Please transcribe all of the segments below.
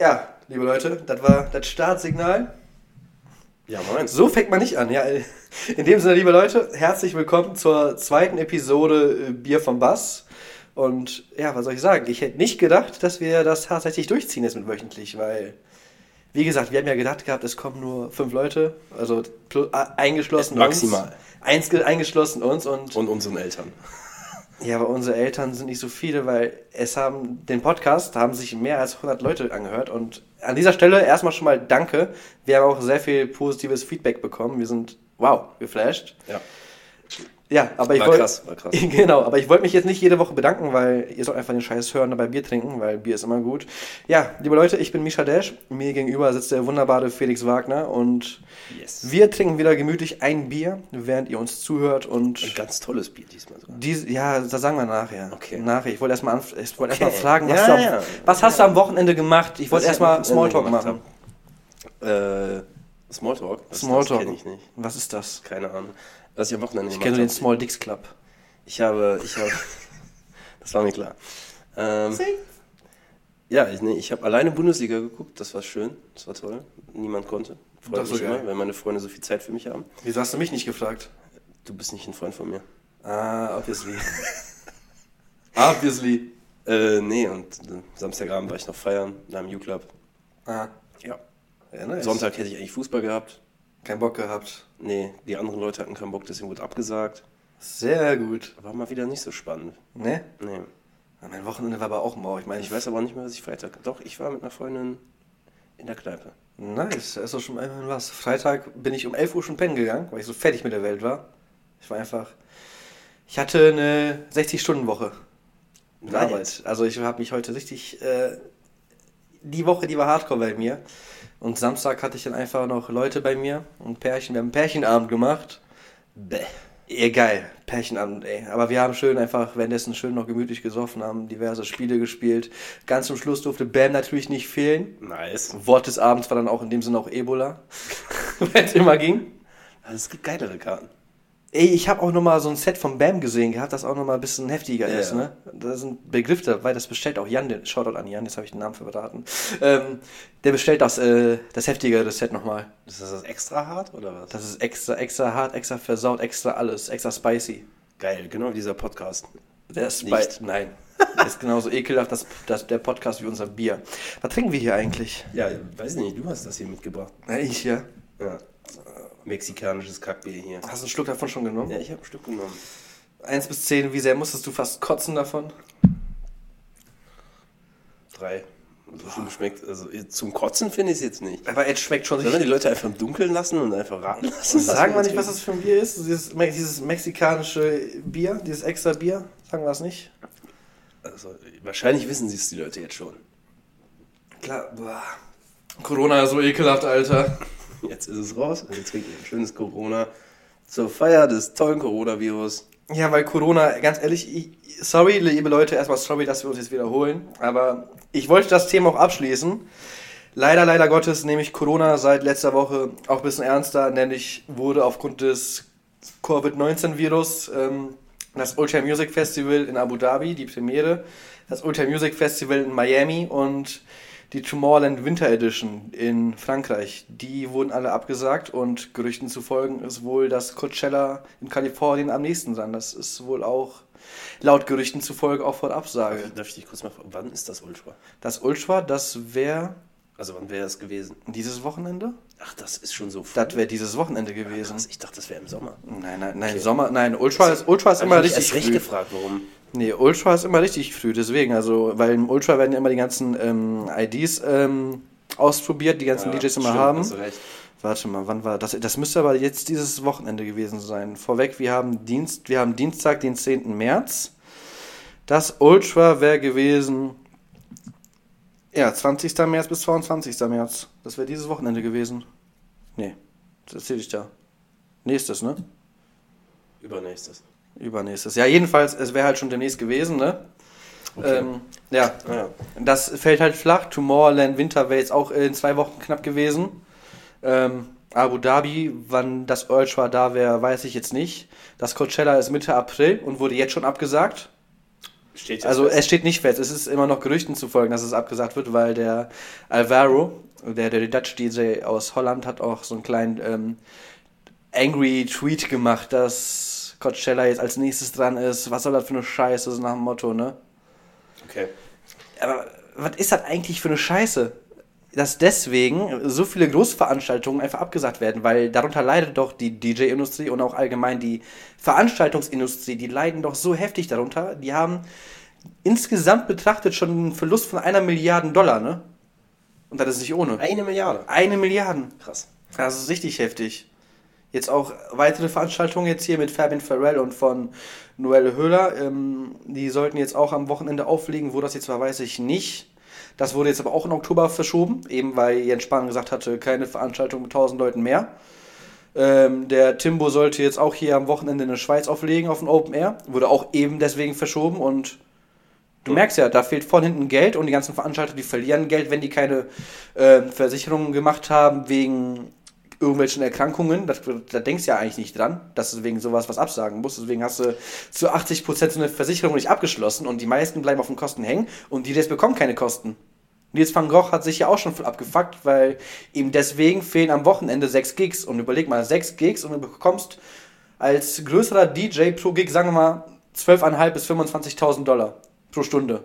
Ja, liebe Leute, das war das Startsignal. Ja, moin. So fängt man nicht an. Ja, in dem Sinne, liebe Leute, herzlich willkommen zur zweiten Episode äh, Bier vom Bass. Und ja, was soll ich sagen? Ich hätte nicht gedacht, dass wir das tatsächlich durchziehen jetzt mit wöchentlich, weil, wie gesagt, wir haben ja gedacht gehabt, es kommen nur fünf Leute, also eingeschlossen Maximal. uns. Eins, eingeschlossen uns und Und unseren Eltern. Ja, aber unsere Eltern sind nicht so viele, weil es haben den Podcast haben sich mehr als 100 Leute angehört und an dieser Stelle erstmal schon mal danke. Wir haben auch sehr viel positives Feedback bekommen. Wir sind wow, geflasht. Ja. Ja, aber ich wollte krass, war krass. Genau, aber ich wollte mich jetzt nicht jede Woche bedanken, weil ihr sollt einfach den Scheiß hören, dabei Bier trinken, weil Bier ist immer gut. Ja, liebe Leute, ich bin Misha Dash. Mir gegenüber sitzt der wunderbare Felix Wagner und Yes. wir trinken wieder gemütlich ein Bier, während ihr uns zuhört und Ein ganz tolles Bier diesmal sogar. dies, ja, das sagen wir nachher. Okay. Nachher. Ich wollte erstmal anf ich wollte Okay. erstmal fragen, was, Ja, du ja. was hast du am Wochenende gemacht? Ich wollte erstmal Smalltalk machen. Äh, Smalltalk? Was Smalltalk. Das kenne ich nicht. Was ist das? Keine Ahnung. Was ich am Wochenende Ich gemacht kenne den. Small Dicks Club. Ich habe, ich habe, das war mir klar. Ähm, ja, ich, nee, ich habe alleine Bundesliga geguckt, das war schön, das war toll. Niemand konnte. Freut Das ist mich immer, weil meine Freunde so viel Zeit für mich haben. Wieso hast du mich nicht gefragt? Du bist nicht ein Freund von mir. Ah, obviously. obviously. Äh, nee, und äh, Samstagabend war ich noch feiern, da im U-Club. Ah, Ja. ja, nice. Sonntag hätte ich eigentlich Fußball gehabt. Kein Bock gehabt. Nee, die anderen Leute hatten keinen Bock, deswegen wurde abgesagt. Sehr gut. War mal wieder nicht so spannend. Ne? Nee. Ja, Mein Wochenende war aber auch mau. Ich meine, Ich weiß aber auch nicht mehr, was ich Freitag. Doch, ich war mit einer Freundin in der Kneipe. Nice, da ist doch schon immerhin was. Freitag bin ich um 11 Uhr schon pennen gegangen, weil ich so fertig mit der Welt war. Ich war einfach. Ich hatte eine 60-Stunden-Woche mit Nice. Arbeit. Also ich habe mich heute richtig. Äh, die Woche, die war hardcore bei mir. Und Samstag hatte ich dann einfach noch Leute bei mir und Pärchen. Wir haben einen Pärchenabend gemacht. Bäh. Ja, geil. Pärchenabend, ey. Aber wir haben schön einfach währenddessen schön noch gemütlich gesoffen, haben diverse Spiele gespielt. Ganz zum Schluss durfte Bam natürlich nicht fehlen. Nice. Wort des Abends war dann auch in dem Sinne auch Ebola, wenn es immer ging. Also es gibt geilere Karten. Ey, ich habe auch nochmal so ein Set von Bam gesehen gehabt, das auch nochmal ein bisschen heftiger Ja, ist, ne? Da sind Begriffe dabei, das bestellt auch Jan, den, Shoutout an Jan, jetzt habe ich den Namen verraten. Ähm, der bestellt das, äh, das heftigere Set nochmal. Ist das das extra hart oder was? Das ist extra, extra hart, extra versaut, extra alles, extra spicy. Geil, genau wie dieser Podcast. Der ist Nicht. nein. Ist genauso ekelhaft, das, das, der Podcast wie unser Bier. Was trinken wir hier eigentlich? Ja, weiß nicht, du hast das hier mitgebracht. Ich ja. Ja. Mexikanisches Kackbier hier. Hast du einen Schluck davon schon genommen? Ja, ich habe ein Stück genommen. 1 bis 10, wie sehr musstest du fast kotzen davon? Drei. So schön geschmeckt. Also zum Kotzen finde ich es jetzt nicht. Aber es schmeckt schon Sollen wir richtig. die Leute einfach im Dunkeln lassen und einfach raten lassen? Sagen wir nicht, was das für ein Bier ist? Dieses, dieses mexikanische Bier, dieses extra Bier? Sagen wir es nicht? Also, wahrscheinlich wissen sie es die Leute jetzt schon. Klar. Boah. Corona ist so ekelhaft, Alter. Jetzt ist es raus. Und jetzt trinken wir ein schönes Corona zur Feier des tollen Coronavirus. Ja, weil Corona, ganz ehrlich, ich, sorry, liebe Leute, erstmal sorry, dass wir uns jetzt wiederholen. Aber ich wollte das Thema auch abschließen. Leider, leider Gottes nehme ich Corona seit letzter Woche auch ein bisschen ernster, nämlich wurde aufgrund des Covid-19-Virus ähm, das Ultra Music Festival in Abu Dhabi, die Premiere, das Ultra Music Festival in Miami und die Tomorrowland Winter Edition in Frankreich, die wurden alle abgesagt und Gerüchten zufolge ist wohl das Coachella in Kalifornien am nächsten dran. Das ist wohl auch laut Gerüchten zufolge auch vor Absage. Darf ich dich kurz mal fragen, wann ist das Ultra? Das Ultra, das wäre Also wann wäre es gewesen? dieses Wochenende? Ach, das ist schon so früh. Das wäre dieses Wochenende gewesen. Krass, ich dachte, das wäre im Sommer. Nein, nein, nein, Okay. Sommer, nein, Ultra ist, Ultra ist immer ich richtig erst recht früh. gefragt, warum. Nee, Ultra ist immer richtig früh, deswegen, also, weil im Ultra werden ja immer die ganzen ähm, IDs ähm, ausprobiert, die ganzen Ja, DJs immer stimmt, haben. hast du recht. Warte mal, wann war das? Das müsste aber jetzt dieses Wochenende gewesen sein. Vorweg, wir haben Dienst, wir haben Dienstag, den 10. März. Das Ultra wäre gewesen, ja, 20. März bis 22. März. Das wäre dieses Wochenende gewesen. Nee, das erzähle ich da. Nächstes, ne? Übernächstes. Übernächstes. Ja, jedenfalls, es wäre halt schon demnächst gewesen, ne? Okay. Ähm, ja, Ja. das fällt halt flach. Tomorrowland Winter wäre jetzt auch in zwei Wochen knapp gewesen. Ähm, Abu Dhabi, wann das Ultra da wäre, weiß ich jetzt nicht. Das Coachella ist Mitte April und wurde jetzt schon abgesagt. Steht also fest? es steht nicht fest. Es ist immer noch Gerüchten zu folgen, dass es abgesagt wird, weil der Alvaro, der, der Dutch DJ aus Holland, hat auch so einen kleinen ähm, angry Tweet gemacht, dass Coachella jetzt als nächstes dran ist. Was soll das für eine Scheiße, so nach dem Motto, ne? Okay. Aber was ist das eigentlich für eine Scheiße? Dass deswegen so viele Großveranstaltungen einfach abgesagt werden, weil darunter leidet doch die DJ-Industrie und auch allgemein die Veranstaltungsindustrie, die leiden doch so heftig darunter. Die haben insgesamt betrachtet schon einen Verlust von einer Milliarde Dollar, ne? Und das ist nicht ohne. Eine Milliarde? Eine Milliarde. Krass. Das ist richtig heftig. Jetzt auch weitere Veranstaltungen jetzt hier mit Fabian Farrell und von Noelle Höhler. Ähm, die sollten jetzt auch am Wochenende auflegen. Wo das jetzt war, weiß ich nicht. Das wurde jetzt aber auch in Oktober verschoben, eben weil Jens Spahn gesagt hatte, keine Veranstaltung mit 1000 Leuten mehr. Ähm, der Timbo sollte jetzt auch hier am Wochenende in der Schweiz auflegen auf dem Open Air. Wurde auch eben deswegen verschoben und du merkst ja, da fehlt von hinten Geld und die ganzen Veranstalter, die verlieren Geld, wenn die keine äh, Versicherungen gemacht haben wegen irgendwelchen Erkrankungen, das, da denkst du ja eigentlich nicht dran, dass du wegen sowas was absagen musst. Deswegen hast du zu 80% so eine Versicherung nicht abgeschlossen und die meisten bleiben auf den Kosten hängen und die jetzt bekommen keine Kosten. Nils van Gogh hat sich ja auch schon voll abgefuckt, weil ihm deswegen fehlen am Wochenende 6 Gigs. Und überleg mal, 6 Gigs und du bekommst als größerer DJ pro Gig, sagen wir mal, 12.500 bis 25.000 Dollar pro Stunde.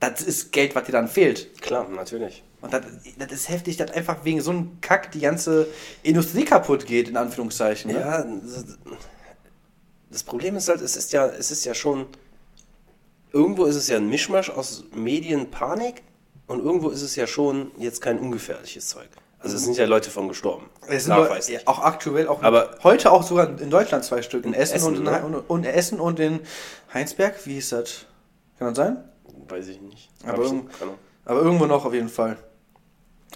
Das ist Geld, was dir dann fehlt. Klar, natürlich. Und das, das ist heftig, dass einfach wegen so einem Kack die ganze Industrie kaputt geht, in Anführungszeichen. Ne? Ja, das Problem ist halt, es ist ja, es ist ja schon, irgendwo ist es ja ein Mischmasch aus Medienpanik und irgendwo ist es ja schon jetzt kein ungefährliches Zeug. Also es sind ja Leute von gestorben. Es sind nachweislich. auch aktuell, auch aber heute auch sogar in Deutschland zwei Stück. In Essen, Essen und, in, ne? und, und, Essen und in Heinsberg. Wie hieß das? Kann das sein? Weiß ich nicht. Aber, irgend, aber irgendwo noch auf jeden Fall.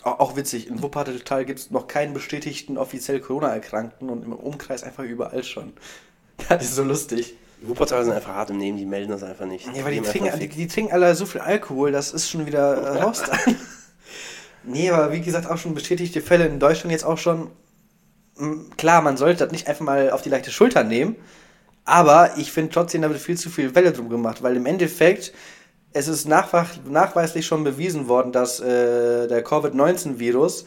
Auch witzig, in Wuppertal gibt es noch keinen bestätigten offiziell Corona-Erkrankten und im Umkreis einfach überall schon. Das ist so lustig. Die Wuppertal sind einfach hart im Nehmen, die melden das einfach nicht. Ja, weil die, trinken, die, die, trinken alle so viel Alkohol, das ist schon wieder äh, raus dann. nee, aber wie gesagt, auch schon bestätigte Fälle in Deutschland jetzt auch schon. Hm, klar, man sollte das nicht einfach mal auf die leichte Schulter nehmen, aber ich finde trotzdem, da wird viel zu viel Welle drum gemacht, weil im Endeffekt es ist nachweislich schon bewiesen worden, dass äh, der Covid-19-Virus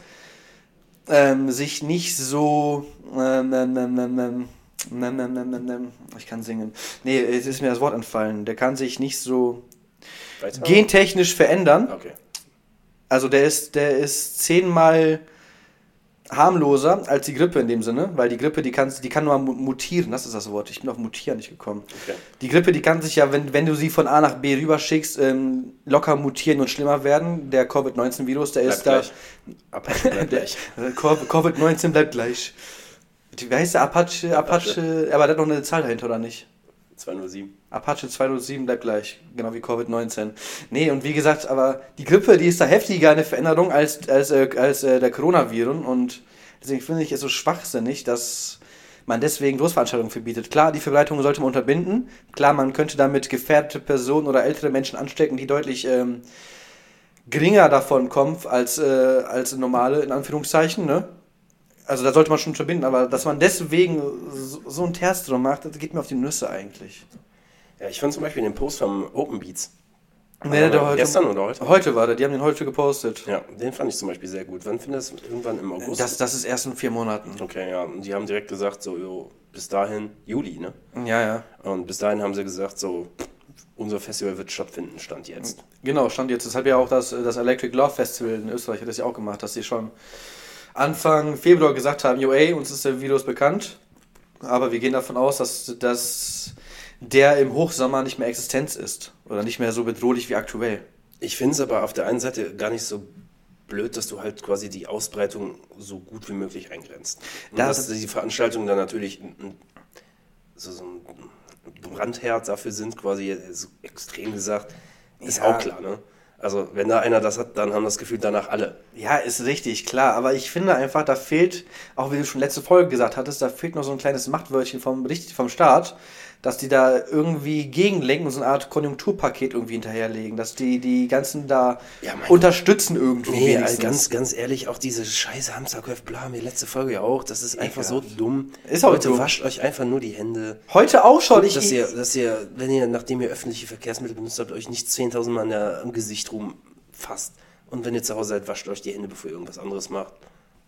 ähm, sich nicht so. Ähm, ähm, ich kann singen. Nee, es ist mir das Wort entfallen. Der kann sich nicht so Weiter? gentechnisch verändern. Okay. Also der ist, der ist zehnmal harmloser als die Grippe in dem Sinne, weil die Grippe, die kann, die kann nur mutieren, das ist das Wort. Ich bin auf mutieren nicht gekommen. Okay. Die Grippe, die kann sich ja, wenn, wenn du sie von A nach B rüberschickst, ähm, locker mutieren und schlimmer werden. Der Covid-19-Virus, der ist gleich. da. bleibt gleich. Covid-19 bleibt gleich. Wie heißt der Apache? Apache, Apache aber der hat noch eine Zahl dahinter, oder nicht? 207. Apache 207 bleibt gleich, genau wie Covid-19. Nee, und wie gesagt, aber die Grippe, die ist da heftiger eine Veränderung als, als, äh, als äh, der Coronaviren und deswegen finde ich es so schwachsinnig, dass man deswegen Großveranstaltungen verbietet. Klar, die Verbreitung sollte man unterbinden. Klar, man könnte damit gefährdete Personen oder ältere Menschen anstecken, die deutlich ähm, geringer davon kommen als, äh, als normale, in Anführungszeichen, ne? Also da sollte man schon verbinden, aber dass man deswegen so, so einen Terz drum macht, das geht mir auf die Nüsse eigentlich. Ja, ich fand zum Beispiel den Post vom Open Beats. Nee, der heute, gestern oder heute? Heute war der, die haben den heute gepostet. Ja, den fand ich zum Beispiel sehr gut. Wann findest du das? Irgendwann im August? Das, das ist erst in vier Monaten. Okay, ja. Und die haben direkt gesagt, so, jo, bis dahin, Juli, ne? Ja, ja. Und bis dahin haben sie gesagt, so, unser Festival wird stattfinden, Stand jetzt. Genau, Stand jetzt. Das hat ja auch das, das Electric Love Festival in Österreich hat das ja auch gemacht, dass sie schon Anfang Februar gesagt haben, jo ey, uns ist der Virus bekannt, aber wir gehen davon aus, dass, dass der im Hochsommer nicht mehr Existenz ist oder nicht mehr so bedrohlich wie aktuell. Ich finde es aber auf der einen Seite gar nicht so blöd, dass du halt quasi die Ausbreitung so gut wie möglich eingrenzt. Und das dass die Veranstaltungen dann natürlich so, so ein Brandherd dafür sind, quasi so extrem gesagt, ist ja. auch klar, ne? Also, wenn da einer das hat, dann haben das Gefühl danach alle. Ja, ist richtig, klar. Aber ich finde einfach, da fehlt, auch wie du schon letzte Folge gesagt hattest, da fehlt noch so ein kleines Machtwörtchen vom, vom Staat, dass die da irgendwie gegenlenken und so eine Art Konjunkturpaket irgendwie hinterherlegen, dass die die ganzen da Ja, unterstützen irgendwie. Nee, wenigstens. ganz, ganz ehrlich, auch diese scheiße Hamsterkäufe, bla, mir letzte Folge ja auch, das ist einfach so Ekelhaft. dumm. Ist auch Leute, dumm. wascht euch einfach nur die Hände. Heute auch schon. Guckt, Ich, dass ihr, dass ihr, wenn ihr, nachdem ihr öffentliche Verkehrsmittel benutzt habt, euch nicht 10.000 Mal am Gesicht rumfasst. Und wenn ihr zu Hause seid, wascht euch die Hände, bevor ihr irgendwas anderes macht.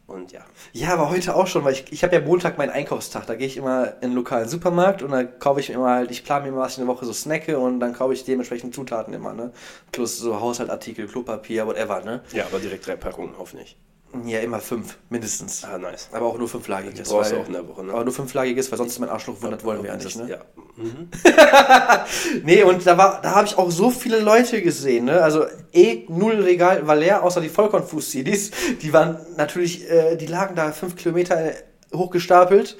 Und ja. Ja, aber heute auch schon, weil ich, ich habe ja Montag meinen Einkaufstag. Da gehe ich immer in einen lokalen Supermarkt und dann kaufe ich mir immer halt, ich plane mir immer, was ich in der Woche so snacke und dann kaufe ich dementsprechend Zutaten immer, ne? Plus so Haushaltartikel, Klopapier, whatever, ne? Ja, aber direkt drei Packungen, hoffentlich. Ja, immer fünf, mindestens. Ah, nice. Aber auch nur fünflagiges. Brauchst du auch in der Woche, ne? Aber nur fünflagiges, weil sonst ist mein Arschloch wundert, wollen wir ja nicht, ne? Ja. Mhm. Nee, und da war, da habe ich auch so viele Leute gesehen, ne? Also eh null Regal war leer, außer die Vollkornfuß-CDs. Die waren natürlich, äh, die lagen da fünf Kilometer äh, hochgestapelt.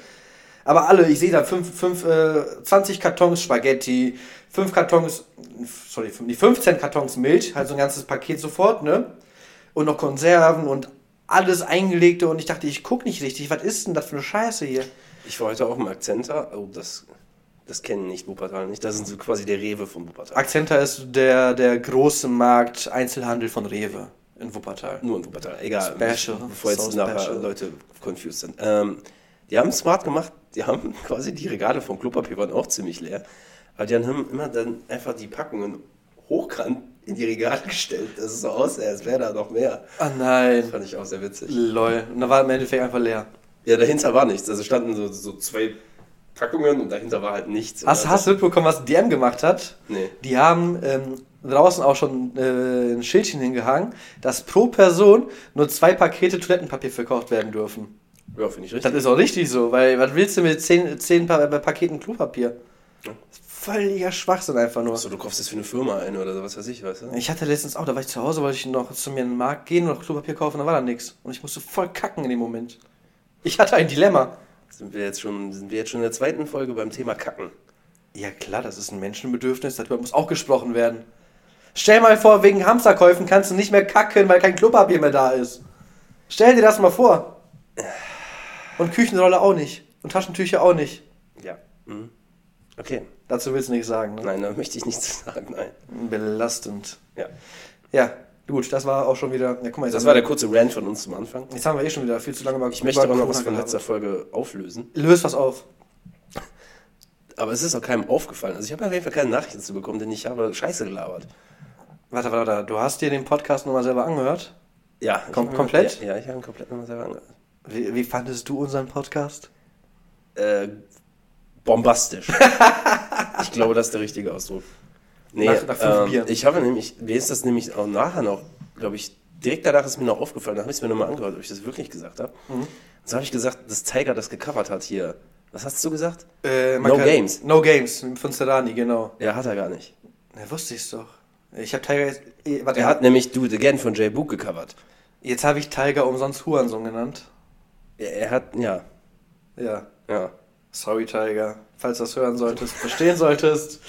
Aber alle, ich sehe da fünf, fünf, äh, 20 Kartons Spaghetti, fünf Kartons, sorry, fünf- die 15 Kartons Milch, halt so ein ganzes Paket sofort, ne? Und noch Konserven und alles eingelegte und ich dachte, ich guck nicht richtig, was ist denn das für eine Scheiße hier? Ich war heute auch im Akzenter. Oh, das, das kennen nicht Wuppertal nicht. Das ist so quasi der Rewe von Wuppertal. Akzenta ist der, der große Markt Einzelhandel von Rewe in Wuppertal. Nur in Wuppertal. Egal. Special. Bevor jetzt So nachher special. Leute confused sind. Ähm, die haben es smart gemacht. Die haben quasi die Regale von Klopapier waren auch ziemlich leer. Aber die haben immer dann einfach die Packungen hochkant in die Regale gestellt. Das ist so aus, als wäre da noch mehr. Ah nein. Fand ich auch sehr witzig. Lol. Und da war im Endeffekt einfach leer. Ja, dahinter war nichts. Also standen so, so zwei Packungen und dahinter war halt nichts. Hast, hast du mitbekommen, was DM gemacht hat? Nee. Die haben ähm, draußen auch schon äh, ein Schildchen hingehangen, dass pro Person nur zwei Pakete Toilettenpapier verkauft werden dürfen. Ja, finde ich Das richtig. ist auch richtig so, weil was willst du mit zehn, zehn pa äh, Paketen Klopapier? Ja. Völliger Schwachsinn einfach nur. Achso, du kaufst das für eine Firma ein oder so, was weiß ich, weißt du? Ich hatte letztens auch, da war ich zu Hause, wollte ich noch zu mir in den Markt gehen und noch Klopapier kaufen, da war da nichts. Und ich musste voll kacken in dem Moment. Ich hatte ein Dilemma. Sind wir jetzt schon, sind wir jetzt schon in der zweiten Folge beim Thema Kacken? Ja klar, das ist ein Menschenbedürfnis, darüber muss auch gesprochen werden. Stell mal vor, wegen Hamsterkäufen kannst du nicht mehr kacken, weil kein Klopapier mehr da ist. Stell dir das mal vor. Und Küchenrolle auch nicht. Und Taschentücher auch nicht. Ja. Mhm. Okay. Dazu willst du nichts sagen, ne? Nein, da möchte ich nichts sagen, nein. Belastend. Ja. Ja, gut, das war auch schon wieder. Ja, guck mal, Das war der kurze Rant von uns zum Anfang. jetzt haben wir eh schon wieder viel zu lange über Ich möchte aber noch was von letzter. Folge auflösen. Löst was auf. Aber es ist auch keinem aufgefallen. Also ich habe auf jeden Fall keine Nachrichten zu bekommen, denn ich habe Scheiße gelabert. Warte, warte, warte. Du hast dir den Podcast nochmal selber angehört? Ja. Kom- komplett? Ja, ja, ich habe ihn komplett nochmal selber angehört. Wie, wie fandest du unseren Podcast? Äh, bombastisch. ich glaube, das ist der richtige Ausdruck. Nee, Nach- nach fünf ähm, Bier. ich habe nämlich, mir ist das nämlich auch nachher noch, glaube ich, direkt danach ist mir noch aufgefallen, da habe ich es mir nochmal angehört, ob ich das wirklich gesagt habe. Mhm. So habe ich gesagt, dass Tiger das gecovert hat hier. Was hast du gesagt? Äh, No kann- Games. No Games von Serrani, genau. Ja, hat er gar nicht. Ja, wusste ich's doch. Ich habe Tiger jetzt. eh, Warte, Er hat nämlich Do It Again von Jay Book gecovert. jetzt habe ich Tiger umsonst Hurensohn genannt. Er hat, ja, Ja. ja. Sorry, Tiger. Falls du das hören solltest, verstehen solltest.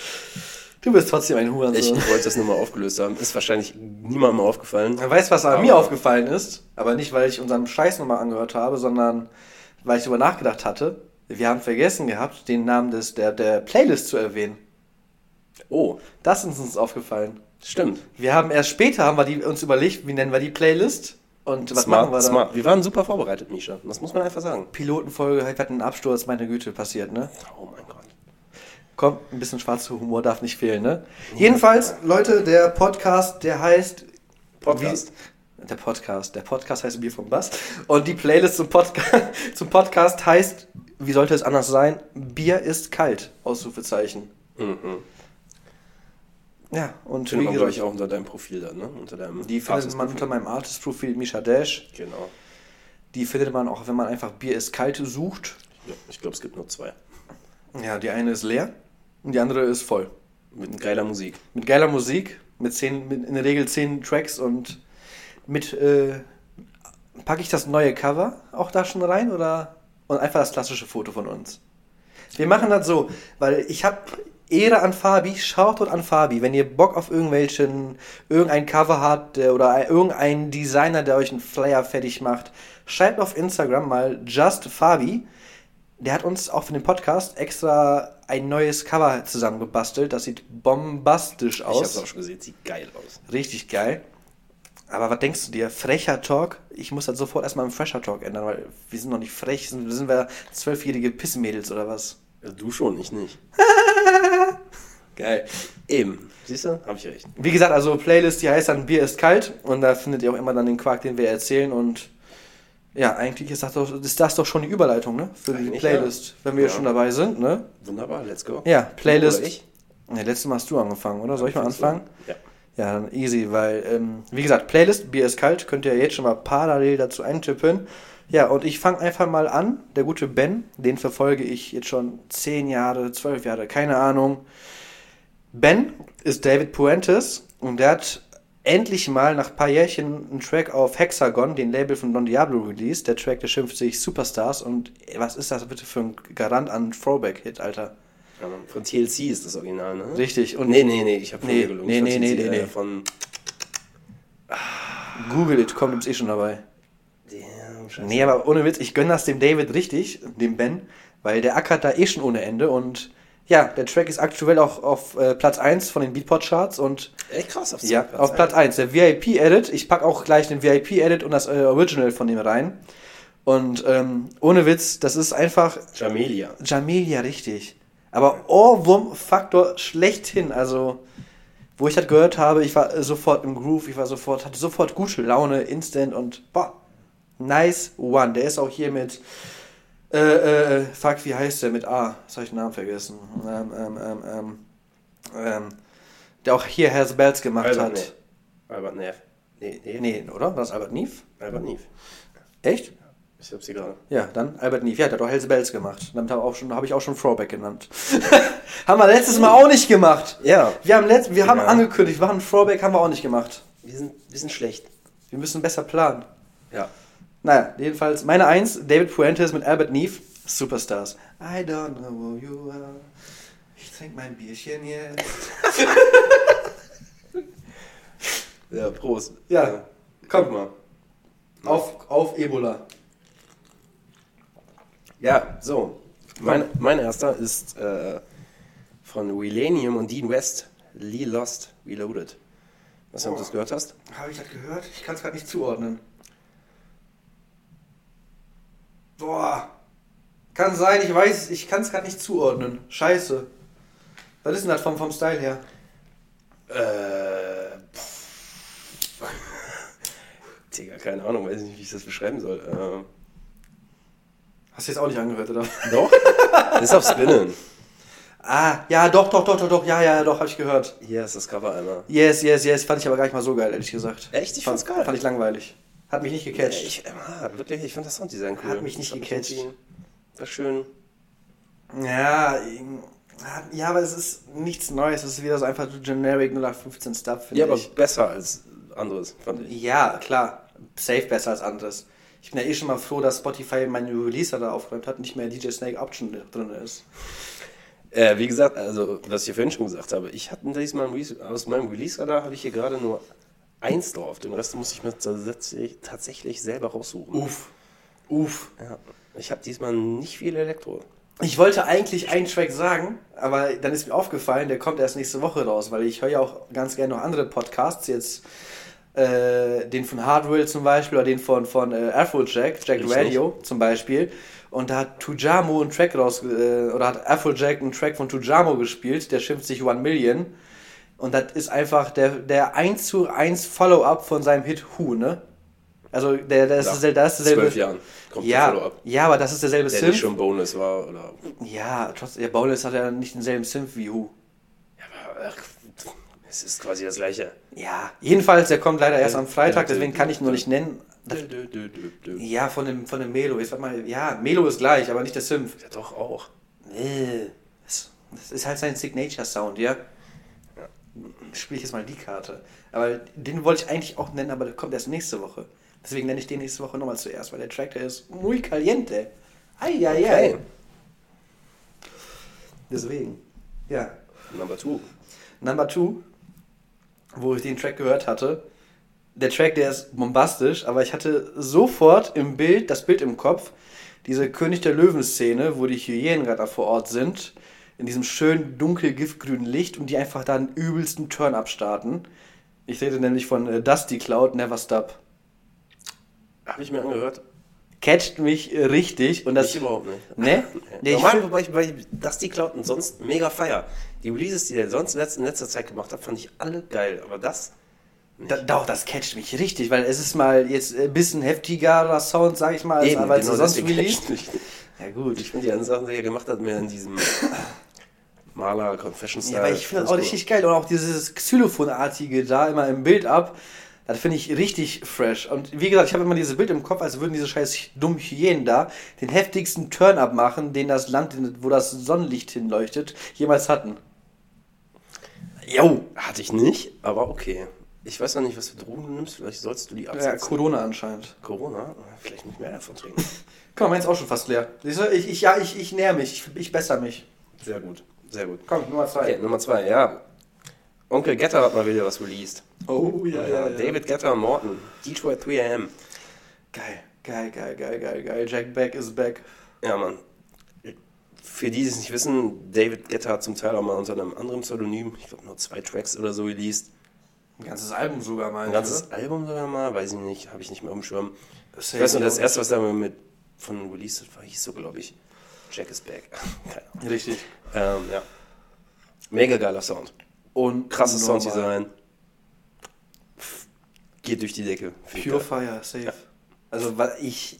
Du bist trotzdem ein Ich Hurensohn. wollte das nur mal aufgelöst haben. Ist wahrscheinlich niemandem aufgefallen. Man weiß, was an mir aufgefallen ist, aber nicht, weil ich unseren Scheiß nochmal angehört habe, sondern weil ich darüber nachgedacht hatte. Wir haben vergessen gehabt, den Namen des, der, der Playlist zu erwähnen. Oh, Das ist uns aufgefallen. stimmt. Wir haben erst später haben wir die, uns überlegt, wie nennen wir die Playlist und was machen wir Smart, da? smart. Wir waren super vorbereitet, Misha. Das muss man einfach sagen. Pilotenfolge, halt hat ein Absturz, meine Güte, passiert, ne? Oh mein Gott. Komm, ein bisschen schwarzer Humor darf nicht fehlen, ne? Jedenfalls, Leute, der Podcast, der heißt Podcast. Wie, der Podcast, der Podcast heißt Bier vom Bass und die Playlist zum, Podca zum Podcast heißt, wie sollte es anders sein? Bier ist kalt, Ausrufezeichen. Mhm. Ja, und Findet man, glaube ich, auch unter deinem Profil dann, ne? Unter deinem die findet man unter meinem Artist-Profil Misha Dash. Genau. Die findet man auch, wenn man einfach Bier ist kalt sucht. Ja, ich glaube, es gibt nur zwei. Ja, die eine ist leer und die andere ist voll. Mit geiler Musik. Mit geiler Musik, mit, zehn, mit in der Regel zehn Tracks und mit, äh, packe ich das neue Cover auch da schon rein oder und einfach das klassische Foto von uns? Wir machen das so, weil ich habe Ehre an Fabi, schaut dort an Fabi. Wenn ihr Bock auf irgendwelchen, irgendein Cover habt der, oder irgendein Designer, der euch einen Flyer fertig macht, schreibt auf Instagram mal Just Fabi. Der hat uns auch für den Podcast extra ein neues Cover zusammengebastelt. Das sieht bombastisch Ich aus. hab's auch schon gesehen, sieht geil aus. Richtig geil. Aber was denkst du dir? Frecher Talk? Ich muss das sofort erstmal im Fresher Talk ändern, weil wir sind noch nicht frech. Sind, sind wir zwölfjährige Pissmädels oder was? Ja, Du schon, ich nicht. geil. Eben. Siehst du? Hab ich recht. Wie gesagt, also Playlist, die heißt dann Bier ist kalt und da findet ihr auch immer dann den Quark, den wir erzählen und ja, eigentlich ist das doch, ist das doch schon die Überleitung, ne? Für die Eigentlich Playlist, wenn wir Ja. schon dabei sind, ne? Wunderbar, let's go. Ja, Playlist. Oder ich? Ja, letztes Mal hast du angefangen, oder? Soll ich mal du? anfangen? Ja. Ja, dann easy, weil, ähm, wie gesagt, Playlist, Bier ist kalt, könnt ihr jetzt schon mal parallel dazu eintippen. Ja, und ich fange einfach mal an. Der gute Ben, den verfolge ich jetzt schon 10 Jahre, 12 Jahre, keine Ahnung. Ben ist David Puentes und der hat endlich mal nach ein paar Jährchen einen Track auf Hexagon, den Label von Don Diablo, released. Der Track, der schimpft sich Superstars und was ist das bitte für ein Garant an Throwback-Hit, Alter? Ja. Von TLC ist das Original, ne? Richtig. Und Nee, nee, nee, ich hab von Nee, nee, Von nee, nee, nee, äh, nee. Von. Google It, kommt uns eh schon dabei. Scheiße. Nee, aber ohne Witz, ich gönne das dem David richtig, dem Ben, weil der ackert da eh schon ohne Ende und ja, der Track ist aktuell auch auf äh, Platz 1 von den Beatport-Charts und Echt krass auf ja, Platz auf Platz 1. Der VIP-Edit, ich pack auch gleich den VIP-Edit und das äh, Original von dem rein. Und ähm, ohne Witz, das ist einfach Jamelia. Jamelia richtig. Aber Ohrwurm-Faktor schlechthin. Also, wo ich das gehört habe, ich war sofort im Groove, ich war sofort, hatte sofort gute Laune, instant und boah, nice one. Der ist auch hier mit, äh, äh, fuck, wie heißt der mit A? Jetzt habe ich den Namen vergessen. Ähm, ähm, ähm, ähm, ähm, der auch hier Has Bells gemacht Albert hat. Neff. Albert Neff. Nee, nee, Nee, oder? War das Albert Neve? Albert Neff. Echt? Ich hab's hier gerade. Ja, dann Albert Neve. Ja, der hat auch Hells Bells gemacht. Damit habe habe ich auch schon Throwback genannt. haben wir letztes Mal auch nicht gemacht. Ja. Wir haben, letzt, wir haben Ja. angekündigt, wir haben Throwback, haben wir auch nicht gemacht. Wir sind, wir sind schlecht. Wir müssen besser planen. Ja. Naja, jedenfalls meine Eins, David Fuentes mit Albert Neve, Superstars. I don't know who you are. Ich trinke mein Bierchen jetzt. Ja, Prost. Ja. Guck mal. Auf, auf Ebola. Ja, so. Mein, mein erster ist äh, von Relanium und Dean West. Lee Lost Reloaded. Was du, ob du das gehört hast? Habe ich das gehört? Ich kann es gerade nicht zuordnen. Boah. Kann sein, ich weiß, ich kann es gerade nicht zuordnen. Scheiße. Was ist denn das vom, vom Style her? Äh. Digga, keine Ahnung, weiß nicht, wie ich das beschreiben soll. Äh, Hast du jetzt auch nicht angehört, oder? doch? das ist auf Spinnen. Ah, ja, doch, doch, doch, doch, doch, ja, ja, doch, habe ich gehört. Ist das Cover einmal. Yes, yes, yes, fand ich aber gar nicht mal so geil, ehrlich gesagt. Echt? Ich fand, fand's geil. Fand ich langweilig. Hat mich nicht gecatcht. Ich, ah, wirklich, ich fand das Sounddesign cool. Hat mich nicht Das gecatcht. irgendwie- War schön. Ja, ja, aber es ist nichts Neues. Es ist wieder so einfach generic 0815 Stuff, finde Ja, aber ich. besser als anderes, fand ich. Ja, klar. Safe besser als anderes. Ich bin ja eh schon mal froh, dass Spotify meinen Releaser da aufgeräumt hat, nicht mehr DJ Snake Option drin ist. Äh, wie gesagt, also, was ich vorhin schon gesagt habe, ich hatte diesmal aus meinem Release-Radar habe ich hier gerade nur eins drauf. Den Rest muss ich mir tatsächlich, tatsächlich selber raussuchen. Uff. Uff. Ja, ich habe diesmal nicht viel Elektro. Ich wollte eigentlich einen Track sagen, aber dann ist mir aufgefallen, der kommt erst nächste Woche raus, weil ich höre ja auch ganz gerne noch andere Podcasts, jetzt äh, den von Hardwell zum Beispiel oder den von, von äh, Afrojack, Jack Ich Radio zum Beispiel. Und da hat Tujamo einen Track raus, äh, oder hat Afrojack einen Track von Tujamo gespielt, der schimpft sich One Million. Und das ist einfach der, der 1 zu 1 Follow-up von seinem Hit Who, ne? Also der, der ist, Nach derselbe- das ist derselbe. zwölf Jahren kommt der ja, Follow-up. ja, aber das ist derselbe Der Synth. nicht schon Bonus war oder. Ja, trotzdem, der Bonus hat ja nicht denselben Synth wie Who. Ja, aber ach, es ist quasi das gleiche. Ja, jedenfalls, der kommt leider erst am Freitag, deswegen kann ich ihn nur nicht nennen. Dö. Ja, von dem, von dem Melo. Jetzt warte mal, ja, Melo ist gleich, aber nicht der Synth. Ja, doch auch. Nee, das, das ist halt sein Signature-Sound, ja? Spiele ich jetzt mal die Karte. Aber den wollte ich eigentlich auch nennen, aber der kommt erst nächste Woche. Deswegen nenne ich den nächste Woche nochmal zuerst, weil der Track, der ist muy caliente. Eieiei. Okay. Deswegen. Ja. Number two. Number Two, wo ich den Track gehört hatte. Der Track, der ist bombastisch, aber ich hatte sofort im Bild, das Bild im Kopf, diese König der Löwen-Szene, wo die Hyänen gerade vor Ort sind, in diesem schönen dunkel giftgrünen Licht und die einfach da einen übelsten Turn-up starten. Ich rede nämlich von äh, Dusty Cloud, Never Stop. Habe ich mir angehört. Catcht mich äh, richtig und das. ich überhaupt nicht. Ne? Nee, ich Normal, find- wobei ich bei Dusty Cloud und sonst mega feier. Die Releases, die er sonst in letzter, Zeit gemacht hat, fand ich alle geil. Aber das, Da, doch, das catcht mich richtig, weil es ist mal jetzt ein bisschen heftigerer Sound, sag ich mal, als, Eben, als genau sonst mich. Ja gut. Ich finde die anderen Sachen, die er gemacht hat, mehr in diesem Maler Confession Style. Ja, aber ich finde das auch cool. richtig geil. Und auch dieses Xylophonartige da immer im Bild ab. Das finde ich richtig fresh. Und wie gesagt, ich habe immer dieses Bild im Kopf, als würden diese scheiß dummen Hyänen da den heftigsten Turn-up machen, den das Land, wo das Sonnenlicht hinleuchtet, jemals hatten. Jo, hatte ich nicht, aber okay. Ich weiß noch nicht, was für Drogen du nimmst. Vielleicht sollst du die Ja, absetzen. Corona anscheinend. Corona? Vielleicht nicht mehr davon trinken. Komm, meins ist auch schon fast leer. Ich, ich, ja, ich, ich näher mich, ich, ich besser mich. Sehr gut, sehr gut. Komm, Nummer zwei. Okay, Nummer zwei, ja. Onkel Getter hat mal wieder was released. Oh, ja, ja, ja. David Getter und Morton. Detroit 3am. Geil, geil, geil, geil, geil, geil. Jack Beck is back. Ja, Mann. Für die, die es nicht wissen, David Getter hat zum Teil auch mal unter einem anderen Pseudonym, ich glaube nur zwei Tracks oder so released. Ein ganzes Album sogar mal. Ein ganzes Album sogar mal, weiß ich nicht, habe ich nicht mehr Schirm. Ich weiß nur, das erste, was da mit von released war, hieß so, glaube ich, Jack is Back. Keine Ahnung. Richtig. Ähm, ja. Mega geiler Sound. Und Krasses normal. Sounddesign. Geht durch die Decke. Pure. Fire, safe. Ja. Also, weil ich.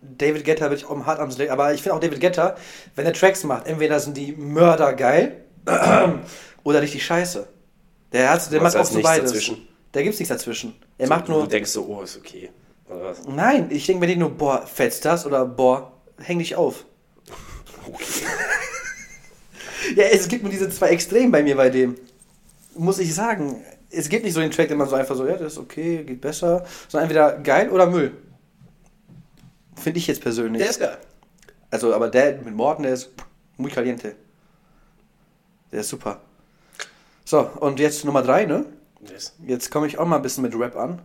David Guetta bin ich auch hart am Slay, aber ich finde auch David Guetta, wenn er Tracks macht, entweder sind die Mörder geil oder richtig scheiße. Der, hat, der macht auch so beides. dazwischen? Da gibt's nichts dazwischen. Er So, macht Du nur. denkst so, oh, ist okay. Oder was? Nein, ich denke mir nicht nur, boah, fetzt das oder boah, häng dich auf. Ja, es gibt nur diese zwei Extremen bei mir bei dem. Muss ich sagen. Es gibt nicht so den Track, den man so einfach so, ja, das ist okay, geht besser. Sondern entweder geil oder Müll. Finde ich jetzt persönlich. Der ist geil. Also, aber der mit Morten, der ist muy caliente. Der ist super. So, und jetzt Nummer drei, ne? Ist Jetzt komme ich auch mal ein bisschen mit Rap an.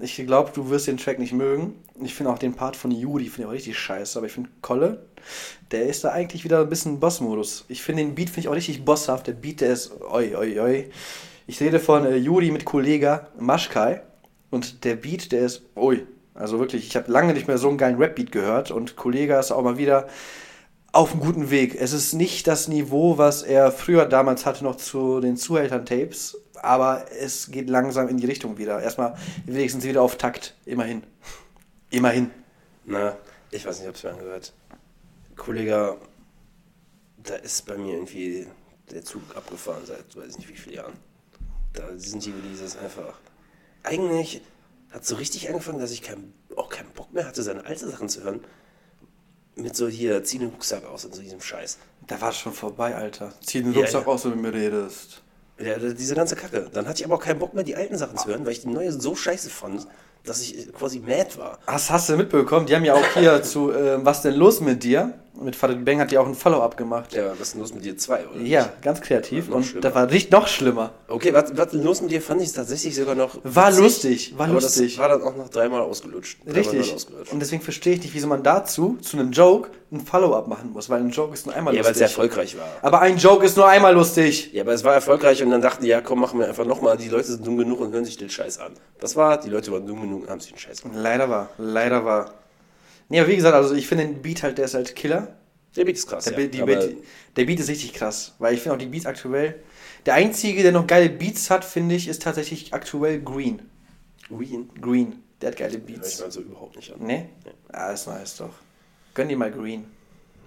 Ich glaube, du wirst den Track nicht mögen. Ich finde auch den Part von Yuri, finde ich auch richtig scheiße. Aber ich finde Kolle, der ist da eigentlich wieder ein bisschen Boss-Modus. Ich finde den Beat finde ich auch richtig bosshaft. Der Beat, der ist oi, oi, oi. Ich rede von äh, Yuri mit Kollega Maschkai. Und der Beat, der ist oi. Also wirklich, ich habe lange nicht mehr so einen geilen Rap-Beat gehört. Und Kollega ist auch mal wieder auf einem guten Weg. Es ist nicht das Niveau, was er früher damals hatte, noch zu den Zuhältern-Tapes, aber es geht langsam in die Richtung wieder. Erstmal wenigstens wieder auf Takt. Immerhin. Immerhin. Na, ich weiß nicht, ob es mir angehört. Kollege, da ist bei mir irgendwie der Zug abgefahren seit weiß ich nicht wie vielen Jahren. Da sind die Releases einfach. Eigentlich hat so richtig angefangen, dass ich kein, auch keinen Bock mehr hatte, seine alten Sachen zu hören. Mit so hier, zieh den Rucksack aus und so diesem Scheiß. Da war es schon vorbei, Alter. Zieh den Ja, Rucksack ja. aus, wenn du mit mir redest. Ja, diese ganze Kacke. Dann hatte ich aber auch keinen Bock mehr, die alten Sachen zu hören, weil ich die neue so scheiße fand, dass ich quasi mad war. Hast, hast du mitbekommen? Die haben ja auch hier zu äh, Was denn los mit dir? Mit Farid Bang hat ja auch ein Follow-up gemacht. Ja, was ist denn los mit dir? Zwei, oder? Ja, ganz kreativ. Und schlimmer. da war richtig noch schlimmer. Okay, was, was los mit dir fand ich tatsächlich sogar noch. War witzig, lustig, war aber lustig. Das war dann auch noch dreimal ausgelutscht. Dreimal Richtig. ausgelutscht. Und deswegen verstehe ich nicht, wieso man dazu, zu einem Joke, ein Follow-up machen muss. Weil ein Joke ist nur einmal Ja, weil es lustig. erfolgreich war. Aber ein Joke ist nur einmal lustig. Ja, aber es war erfolgreich und dann dachten die, ja komm, machen wir einfach nochmal. Die Leute sind dumm genug und hören sich den Scheiß an. Was war? Die Leute waren dumm genug und haben sich den Scheiß an. Leider war, leider war. Nee, aber wie gesagt, also ich finde den Beat halt, der ist halt Killer. Der Beat ist krass, Der, ja. Beat, Beat, der Beat ist richtig krass, weil ich finde auch die Beats aktuell. Der einzige, der noch geile Beats hat, finde ich, ist tatsächlich aktuell Green. Wien Green, der hat geile hör ich Beats. mal so überhaupt nicht an. Nee? Nee. Ah, ist nice doch. Gönn dir mal Green.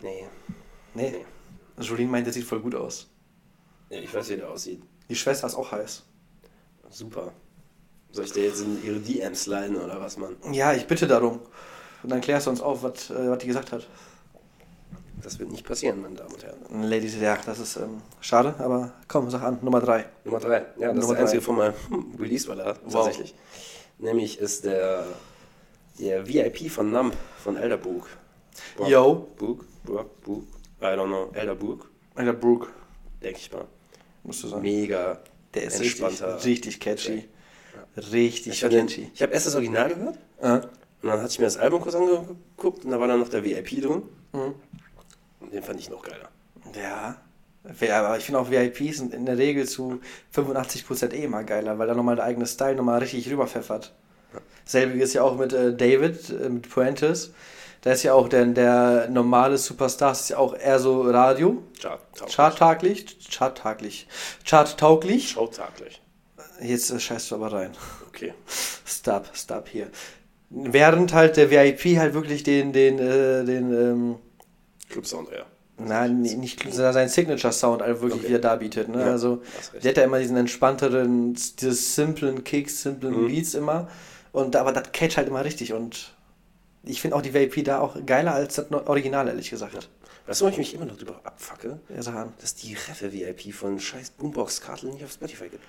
Nee. Nee. Jolene meint, der sieht voll gut aus. Ja, ich weiß, wie der aussieht. Die Schwester ist auch heiß. Super. Soll ich dir jetzt in ihre DMs leiden oder was, Mann? Ja, ich bitte darum. Und dann klärst du uns auf, was, äh, die gesagt hat. Das wird nicht passieren, meine Damen und Herren. Ladies, ja, das ist ähm, schade, aber komm, sag an, Nummer drei. Nummer drei. Ja, das Nummer ist der einzige von meinem Release war da, tatsächlich. Nämlich ist der, der VIP von Numb von Elderbook. Yo. Book, Book, Book, I don't know, Elderbook. Alter, Brooke. denke ich mal. Musst du sagen. Mega Der ist richtig, entspannter. richtig catchy. Richtig Ich, fand den- catchy. ich habe erst das Original gehört Äh, und dann hatte ich mir das Album kurz angeguckt und da war dann noch der VIP drin. Mhm. Und den fand ich noch geiler. ja. Ja, aber ich finde auch VIPs sind in der Regel zu 85% eh immer geiler, weil da nochmal der eigene Style nochmal richtig rüberpfeffert. Selbiges ja auch mit äh, David, äh, mit Puentes. Da ist ja auch der, der normale Superstar, ist ja auch eher so Radio. Chart, Charttaglich, charttaglich, charttauglich. Showtaglich. Jetzt äh, scheißt du aber rein. Okay. Stop, stop hier. Während halt der VIP halt wirklich den, den, äh, den, ähm, Club Sound, ja. nein, nicht seinen Signature-Sound halt wirklich Okay. wieder darbietet. Ne? Ja, also, der hat ja immer diesen entspannteren, diese simplen Kicks, simplen Mhm. Beats immer. Und aber das catch halt immer richtig. Und ich finde auch die VIP da auch geiler als das Original, ehrlich gesagt. Weißt du, wo ich mich immer noch drüber abfacke? Ja, sag an. Dass die Reffe-VIP von scheiß Boombox-Kartel nicht auf Spotify gibt.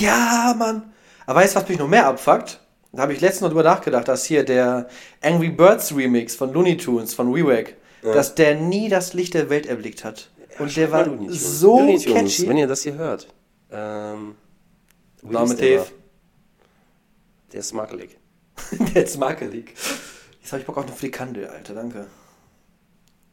Ja, Mann. Aber weißt du, was mich noch mehr abfuckt? Da habe ich letztens noch drüber nachgedacht, dass hier der Angry Birds Remix von Looney Tunes, von WeWack, Ja. dass der nie das Licht der Welt erblickt hat. Und der war so Looney Tunes, catchy. Wenn ihr das hier hört. Ähm, Name Dave. Der ist makelig. der ist makelig. Jetzt habe ich Bock auf eine Frikandel, Alter, danke.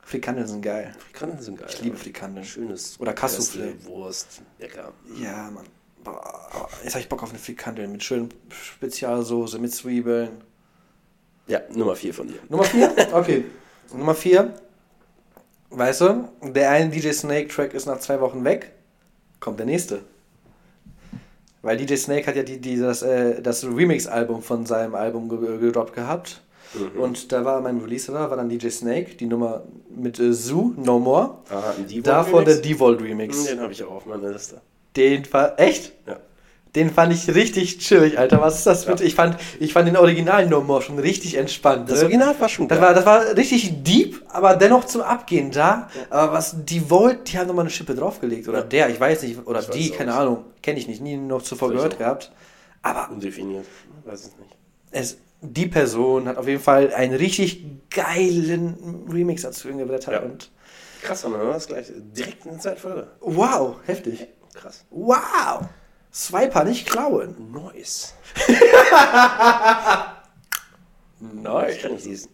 Frikandeln sind geil. Frikandel sind geil. Ich liebe ja. Frikandeln. Schönes. Oder Cassoufflé. Reste, Wurst. Lecker. Ja, Mann. Boah, jetzt habe ich Bock auf eine Frikandel mit schönen Spezialsoße, mit Zwiebeln. Ja, Nummer 4 von dir. Nummer 4? Okay. Nummer 4. Weißt du, der eine DJ Snake Track ist nach zwei Wochen weg. Kommt der nächste. Weil DJ Snake hat ja die, die, das, äh, das Remix-Album von seinem Album ge gedroppt gehabt. Mhm. Und da war mein Release da, war dann DJ Snake, die Nummer mit äh, Zoo, No More. Ah, ein Devolt Davon der Remix? Devolt Remix. Den habe ich auch auf meiner Liste. Den war, echt? Ja. Den fand ich richtig chillig, Alter. Was ist das Ja. Ich fand, ich fand den originalen No More schon richtig entspannt. Das ne? Original war schon Das geil. war, das war richtig deep, aber dennoch zum Abgehen da. Aber was die Volt, die haben nochmal eine Schippe draufgelegt. Oder Ja. der, ich weiß nicht. Oder Ich die, keine nicht. Ahnung. Kenne ich nicht, nie noch zuvor gehört auch. gehabt. Aber Undefiniert. Weiß es nicht. es, die Person hat auf jeden Fall einen richtig geilen Remix dazu hingeblättert. Ja. Und Krass, wir das gleich direkt in der Zeitfolge. wow, heftig. Krass. Wow. Swiper nicht klauen. Nice. Nice. Ich kann nicht diesen.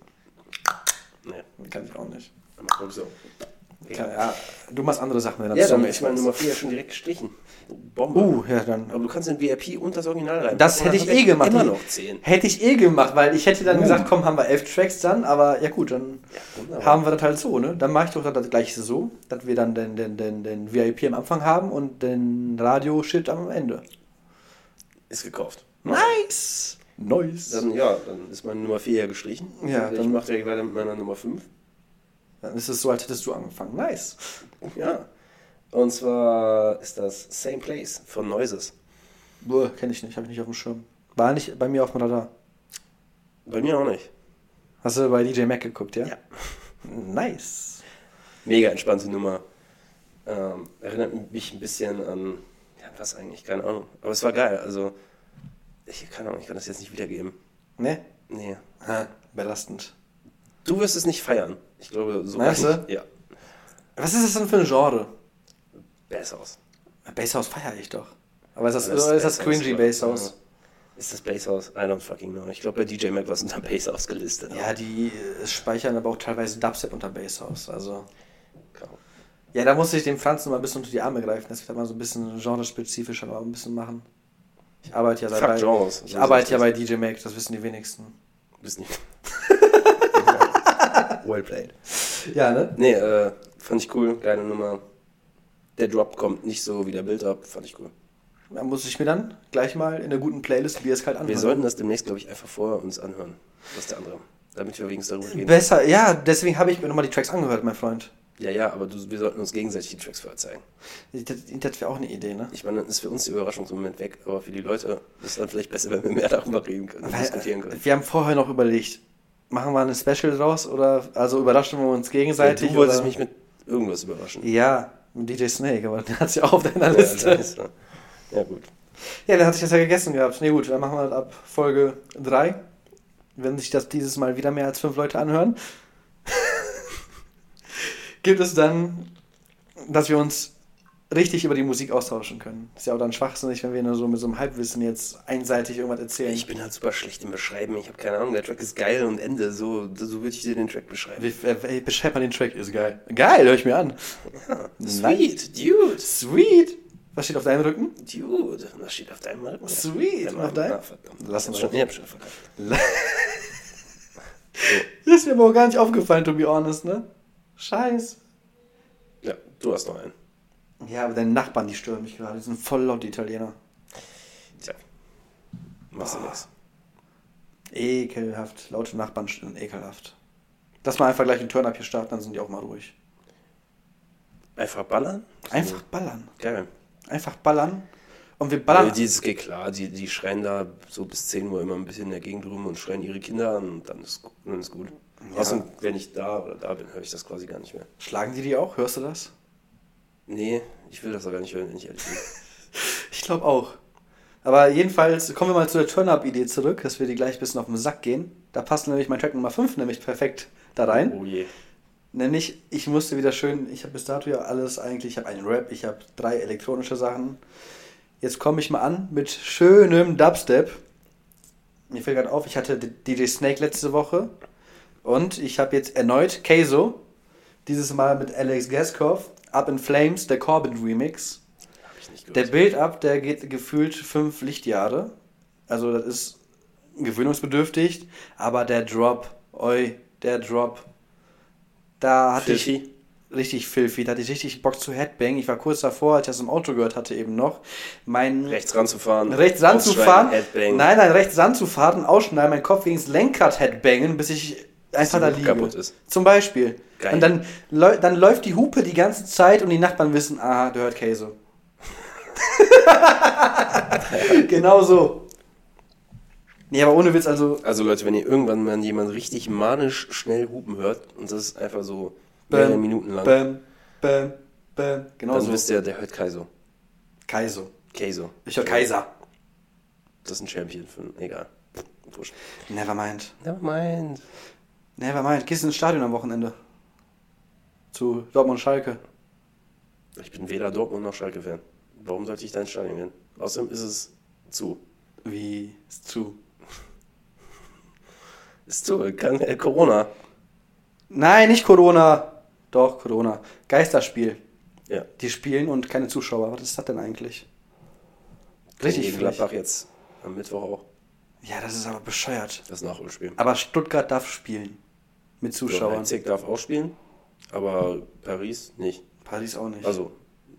Nee, Kann ich auch nicht. dann mach so. Kann, ja, du machst andere Sachen, wenn Ja, dann ist meine Nummer 4 schon direkt gestrichen. Bombe. Uh, ja, dann. Aber du kannst den VIP und das Original rein. Das hätte ich eh gemacht. Immer noch 10. Hätte ich eh gemacht, weil ich hätte dann Uh. gesagt, komm, haben wir elf Tracks dann, aber ja gut, dann Ja, haben wir das halt so, ne? Dann mache ich doch das gleiche so, dass wir dann den, den, den, den VIP am Anfang haben und den Radio-Shit am Ende. Ist gekauft. Nice! Nice! Dann, ja, dann ist meine Nummer 4 ja gestrichen. Ja, ich dann- mache direkt weiter mit meiner Nummer 5. Dann ist es so, als hättest du angefangen. Nice! Ja. Und zwar ist das Same Place von Noises. Boah, kenne ich nicht, habe ich nicht auf dem Schirm. War nicht bei mir auf dem Radar. Bei mir auch nicht. Hast du bei DJ Mac geguckt, ja? Ja. Nice! Mega entspannte Nummer. Ähm, erinnert mich ein bisschen an, ja, was eigentlich, keine Ahnung. Aber es war geil, also, ich, keine Ahnung, ich kann das jetzt nicht wiedergeben. Ne? Nee. Ha, belastend. Du wirst es nicht feiern. Ich glaube, so. Meinst du? Ja. Was ist das denn für ein Genre? Basshouse. Basshouse feiere ich doch. Aber ist das, Das ist das cringy? Ja. Ist das Basshouse? I don't fucking know. Ich glaube, bei DJ Mac war es unter Basshouse gelistet. Ja, die äh, speichern aber auch teilweise Dubstep unter Basshouse. Also. Kaum. Ja, da muss ich dem Franz noch mal ein bisschen unter die Arme greifen, dass wir da mal so ein bisschen genrespezifischer noch ein bisschen machen. Ich arbeite ja Fuck bei, Genres. ich arbeite ja bei DJ Mac, das wissen die wenigsten. Bist nicht. well played. Ja, ne? Nee, äh, fand ich cool. Geile Nummer. Der Drop kommt nicht so wie der Build-Up. Fand ich cool. Da muss ich mir dann gleich mal in der guten Playlist wie es kalt anhören. Wir sollten das demnächst, glaube ich, einfach vorher uns anhören. Was der andere. Damit wir wenigstens darüber reden. Besser, ja, deswegen habe ich mir nochmal die Tracks angehört, mein Freund. Ja, ja, aber du, wir sollten uns gegenseitig die Tracks vorher zeigen. Das, das wäre auch eine Idee, ne? Ich meine, dann ist für uns die Überraschung im Moment weg, aber für die Leute ist es dann vielleicht besser, wenn wir mehr darüber reden können und Weil, diskutieren können. wir haben vorher noch überlegt, machen wir eine Special draus oder also überraschen wir uns Ja, gegenseitig? du wolltest oder? mich mit irgendwas überraschen. Ja, DJ Snake, aber der hat es ja auch auf deiner Ja, Liste. nice, ne? ja, gut. Ja, der hat sich das ja gegessen gehabt. Nee, gut, dann machen wir das ab Folge 3. Wenn sich das dieses Mal wieder mehr als fünf Leute anhören, gibt es dann, dass wir uns richtig über die Musik austauschen können. Ist ja auch dann schwachsinnig, wenn wir nur so mit so einem Halbwissen jetzt einseitig irgendwas erzählen. Ich bin halt super schlecht im Beschreiben. Ich habe keine Ahnung, der Track ist geil und Ende. So, so würde ich dir den Track beschreiben. Wie, äh, beschreib mal den Track, ist geil. Geil, höre ich mir an. Ja, sweet, dude. Sweet. Was steht auf deinem Rücken? Dude, was steht auf deinem Rücken? Sweet. Ja, auf deinem? Lass uns schon, schon. ich hab schon verkackt. Das ist mir aber auch gar nicht aufgefallen, to be honest, ne? Scheiß. Ja, du hast noch einen. Ja, aber deine Nachbarn, die stören mich gerade. Die sind voll laut, die Italiener. Tja. Machst du nix. Ekelhaft. Laute Nachbarn stören ekelhaft. Lass mal einfach gleich einen Turn-Up hier starten, dann sind die auch mal ruhig. Einfach ballern? Einfach ballern. Geil. Einfach ballern. Und wir ballern. Ja, dieses geht klar, die, die schreien da so bis 10 Uhr immer ein bisschen in der Gegend rum und schreien ihre Kinder an und dann ist, dann ist gut. Ja. Außerdem, wenn ich da oder da bin, höre ich das quasi gar nicht mehr. Schlagen die die auch? Hörst du das? Nee, ich will das auch gar nicht hören, wenn ich ehrlich bin. Ich glaube auch. Aber jedenfalls kommen wir mal zu der Turn-Up-Idee zurück, dass wir die gleich ein bisschen auf den Sack gehen. Da passt nämlich mein Track Nummer 5 nämlich perfekt da rein. Oh je. Nämlich, ich musste wieder schön, ich habe bis dato ja alles eigentlich, ich habe einen Rap, ich habe drei elektronische Sachen. Jetzt komme ich mal an mit schönem Dubstep. Mir fällt gerade auf, ich hatte DJ Snake letzte Woche und ich habe jetzt erneut Keizo, dieses Mal mit Alex Gaskov, Up in Flames, der Corbin Remix. Ich Der. Build-Up, der geht gefühlt fünf Lichtjahre. Also das ist gewöhnungsbedürftig, aber der Drop, oi, der Drop, da hatte ich Filthy? richtig filthy, da hatte ich richtig Bock zu Headbang. Ich war kurz davor, als ich das im Auto gehört hatte eben noch, mein Rechts ranzufahren. rechts ranzufahren, Headbang. nein, nein, rechts ranzufahren, ausschneiden, meinen Kopf gegen das Lenkrad Headbangen, bis ich einfach da liege. Zum Beispiel. Geil. Und dann, dann läuft die Hupe die ganze Zeit und die Nachbarn wissen, aha, der hört Käse. genau so. Nee, aber ohne Witz, also Also Leute, wenn ihr irgendwann mal jemand richtig manisch schnell hupen hört und das ist einfach so mehrere Minuten lang, Bäm, bäm, bäm. Genau dann so. wisst ihr, der hört Kaiso. Kaiso. Kaiso. Ich höre Kaiser. Das ist ein Champion von, egal. Wurscht. Nevermind. Nevermind. Nevermind. Gehst du ins Stadion am Wochenende? Zu Dortmund Schalke. Ich bin weder Dortmund noch Schalke-Fan. Warum sollte ich da ins Stadion gehen? Außerdem ist es zu. Wie ist zu? Ist zu. Kann, äh, Corona. Nein, nicht Corona. Doch, Corona. Geisterspiel. Ja. Die spielen und keine Zuschauer. Was ist das denn eigentlich? Richtig. Gladbach jetzt am Mittwoch auch. Ja, das ist aber bescheuert. Das Nachholspiel. Aber Stuttgart darf spielen. Mit Zuschauern. Leipzig darf auch spielen, aber Paris nicht. Paris auch nicht. Also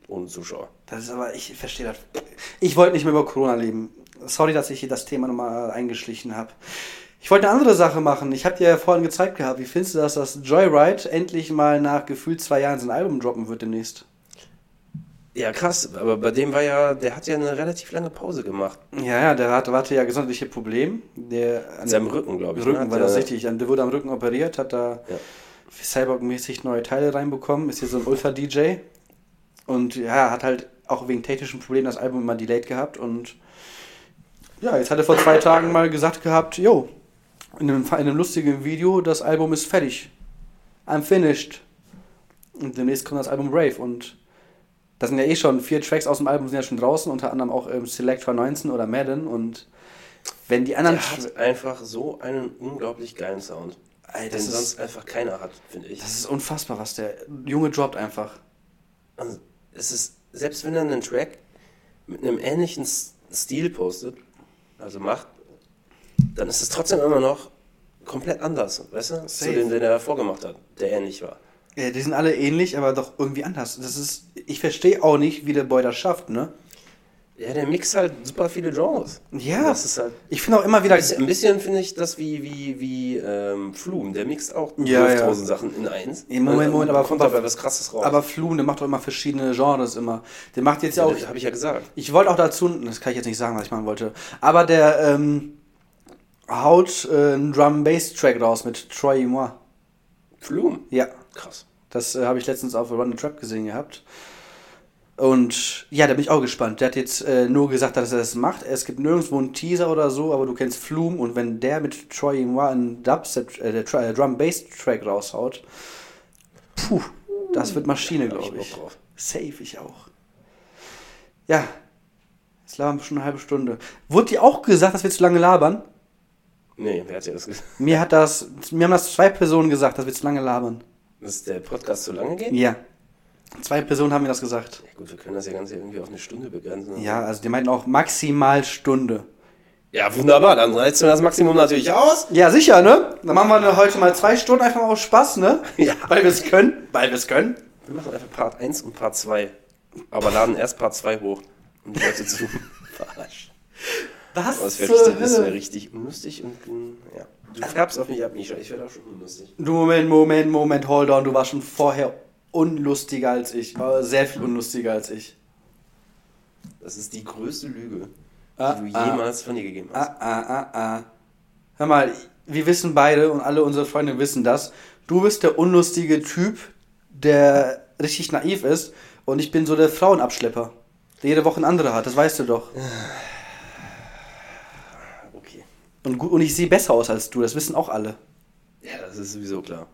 ohne Zuschauer. Das ist aber, ich verstehe das. Ich wollte nicht mehr über Corona leben. Sorry, dass ich hier das Thema nochmal eingeschlichen habe. Ich wollte eine andere Sache machen. Ich habe dir ja vorhin gezeigt gehabt. Wie findest du das, dass Joyride endlich mal nach gefühlt zwei Jahren sein Album droppen wird demnächst? Ja, krass, aber bei dem war ja, der hat ja eine relativ lange Pause gemacht. Ja, ja, der hatte, hatte ja gesundheitliche Probleme. Der an seinem Rücken, glaube ich. Rücken ne? war das richtig. Der wurde am Rücken operiert, hat da Ja. Cyborg-mäßig neue Teile reinbekommen, ist hier so ein Ultra-DJ. Und ja, hat halt auch wegen technischen Problemen das Album immer delayed gehabt. Und ja, jetzt hat er vor zwei Tagen mal gesagt gehabt, jo, in einem, in einem lustigen Video, das Album ist fertig. I'm finished. Und demnächst kommt das Album Brave. Und da sind ja eh schon vier Tracks aus dem Album sind ja schon draußen, unter anderem auch ähm, Selector 19 oder Madden. Und wenn die anderen... Der hat einfach so einen unglaublich geilen Sound. Ey, den das ist- sonst einfach keiner hat, finde ich. Das ist unfassbar, was der Junge droppt einfach. Also, es ist, selbst wenn er einen Track mit einem ähnlichen Stil postet, also macht, dann ist es trotzdem immer noch komplett anders, weißt du? Zu Safe. dem, den er vorgemacht hat, der ähnlich war. Ja, die sind alle ähnlich, aber doch irgendwie anders. Das ist, ich verstehe auch nicht, wie der Boy das schafft, ne? Ja, der mixt halt super viele Genres. Ja. Das ist halt. Ich finde auch immer wieder. Ein bisschen, finde ich das wie, wie, wie ähm, Flum. Der mixt auch Ja, ja. 12.000 Sachen in eins. Ja, Moment, Moment, dann aber kommt auf- was krasses raus. Aber Flum, der macht doch immer verschiedene Genres immer. Der macht jetzt ja ja, auch. habe ich ja gesagt. Ich wollte auch dazu, das kann ich jetzt nicht sagen, was ich machen wollte, aber der ähm, haut äh, einen Drum-Bass-Track raus mit Troy et moi. Flum. Ja, Krass. das äh, habe ich letztens auf Run the Trap gesehen gehabt. Und ja, da bin ich auch gespannt. Der hat jetzt äh, nur gesagt, dass er das macht. Es gibt nirgendwo einen Teaser oder so, aber du kennst Flume und wenn der mit Troy moi einen Dubstep, äh, äh, Drum-Bass-Track raushaut, puh, das wird Maschine, ich glaube ich. Bock drauf. Safe ich auch. Ja. Jetzt labern wir schon eine halbe Stunde. Wurde dir auch gesagt, dass wir zu lange labern? Nee, wer hat dir das gesagt? Mir hat das, mir haben das zwei Personen gesagt, dass wir zu lange labern. Dass der Podcast zu lange geht? Ja. Zwei Personen haben mir das gesagt. Ja, gut, wir können das ja Ganze irgendwie auf eine Stunde begrenzen. Ja, also die meinten auch maximal Stunde. Ja, wunderbar. Dann reizt du das Maximum natürlich aus. Ja, sicher, ne? Dann machen wir heute mal zwei Stunden einfach mal aus Spaß, ne? Ja. Weil wir es können. Weil wir es können. Wir machen einfach Part 1 und Part 2. Aber laden erst Part 2 hoch, um die Leute zu verarschen. Was? Aber das wäre richtig, das wär richtig unlustig und mm, ja. Du färbst auf mich ab, Misha. Ich werde auch schon unlustig. Du, Moment, Moment, Moment, hold on. Du warst schon vorher unlustiger als ich. Aber sehr viel unlustiger als ich. Das ist die größte Lüge, Ah, die du ah. jemals von dir gegeben hast. Ah, ah, ah, ah. Hör mal, wir wissen beide und alle unsere Freunde wissen das. Du bist der unlustige Typ, der richtig naiv ist. Und ich bin so der Frauenabschlepper, der jede Woche eine andere hat. Das weißt du doch. Okay. Und, gut, und ich sehe besser aus als du. Das wissen auch alle. Ja, das ist sowieso klar.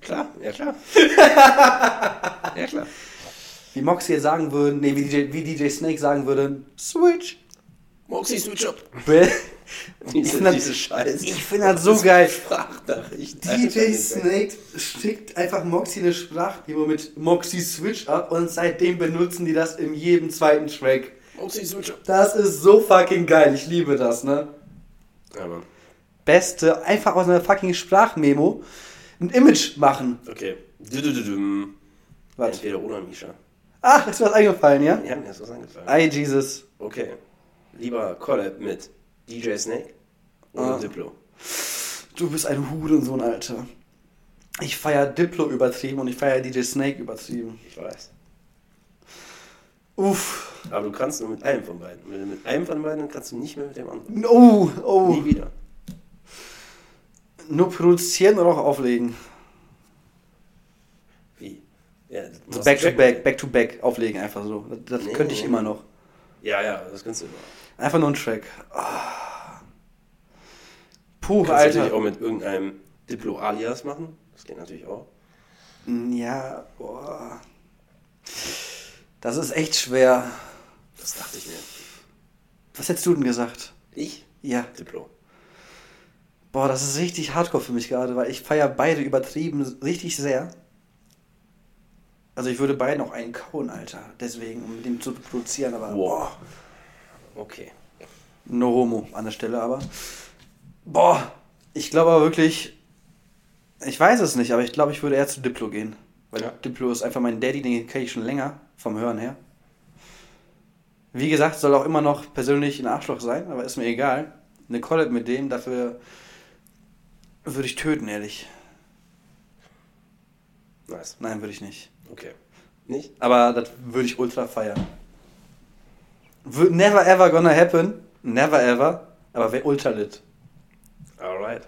Klar, ja klar. ja klar. Wie Moxie jetzt sagen würden, nee, wie DJ, wie DJ Snake sagen würde, Switch. Moxie, switch up. Ich Diese, finde diese das, Scheiße. ich find das so geil. Sprachnachricht. DJ Snake schickt einfach Moxie eine Sprachdemo mit Moxie Switch ab und seitdem benutzen die das in jedem zweiten Track. Moxie, switch up. Das ist so fucking geil. Ich liebe das, ne? Ja, Mann. Beste, einfach aus einer fucking Sprachmemo ein Image machen. Okay. Was? Entweder oder, Misha. Ach, ist dir was eingefallen, ja? Ja, mir ist was eingefallen. Ey, Jesus. Okay. Lieber Collab mit DJ Snake oder Ah. Diplo. Du bist ein Hurensohn, Alter. Ich feier Diplo übertrieben und ich feier DJ Snake übertrieben. Ich weiß. Uff. Aber du kannst nur mit einem von beiden. Mit einem von beiden, kannst du nicht mehr mit dem anderen. Oh, oh. Nie wieder. Nur produzieren oder auch auflegen? Wie? Ja, du So back to back, back to back auflegen einfach so. Das, Nee, könnte ich nee, immer noch. Ja, ja, das kannst du immer. Einfach nur ein Track. Ah. Puh, Du kannst natürlich Alter. auch mit irgendeinem Diplo-Alias machen. Das geht natürlich auch. Ja, boah. Das ist echt schwer. Das dachte ich mir. Was hättest du denn gesagt? Ich? Ja. Diplo. Boah, das ist richtig hardcore für mich gerade, weil ich feiere beide übertrieben richtig sehr. Also ich würde beiden auch einen kauen, Alter. Deswegen, um mit dem zu produzieren, aber Wow. Okay. boah, no homo an der Stelle, aber. Boah, ich glaube aber wirklich, ich weiß es nicht, aber ich glaube, ich würde eher zu Diplo gehen. Weil Ja. Diplo ist einfach mein Daddy, den kenne ich schon länger, vom Hören her. Wie gesagt, soll auch immer noch persönlich ein Arschloch sein, aber ist mir egal. Eine Collab mit dem, dafür würde ich töten, ehrlich. Nice. Nein, würde ich nicht. Okay. Nicht? Aber das würde ich ultra feiern. Never ever gonna happen. Never ever. Aber wäre ultra lit. Alright.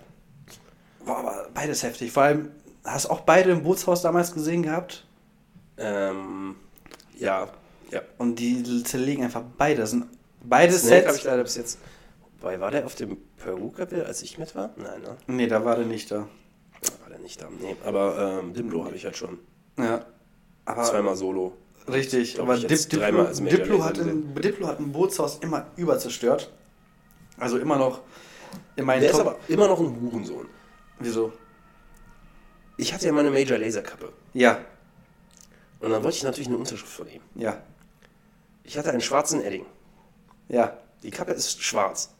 Boah, aber beides heftig. Vor allem, hast auch beide im Bootshaus damals gesehen gehabt? Ähm, ja. Ja. Und die zerlegen einfach beide. Das sind beide Snake habe Sets. ich leider bis jetzt. Wobei, war der auf dem Peruka-Bild, als ich mit war? Nein, ne? Nee, da war der nicht da. War der nicht da. Nee, aber ähm, Diplo habe ich halt schon. Ja. Aber Zweimal Solo. richtig. Aber Dip, Diplo, Diplo, hat ein, Diplo hat ein Bootshaus immer überzerstört. Also immer noch in meinen Der ist Top. aber immer noch ein Hurensohn. Wieso? Ich hatte ja meine Major Laser Kappe. Ja. Und dann wollte ich natürlich eine Unterschrift von ihm. Ja. Ich hatte einen schwarzen Edding. Ja. Die Kappe ist schwarz.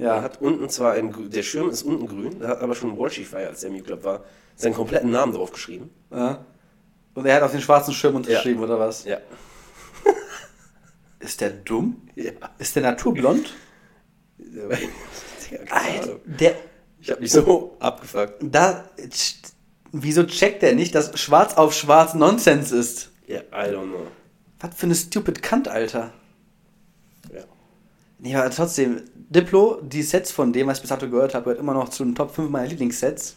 Er Ja. hat unten zwar ein, grü- der Schirm ist unten grün, da hat aber schon Walshify, als der im Club war, seinen kompletten Namen drauf geschrieben. ja. Und er hat auf den schwarzen Schirm unterschrieben, oder was? Ja. Ist der dumm? Ja. Ist der naturblond? Alter, der. Ich hab mich so abgefuckt. Da. Wieso checkt der nicht, dass schwarz auf schwarz Nonsens ist? Ja, I don't know. Was für eine stupid Kant, Alter. Ja. Nee, aber trotzdem, Diplo, die Sets von dem, was ich bis dato gehört habe, gehört immer noch zu den Top 5 meiner Lieblingssets.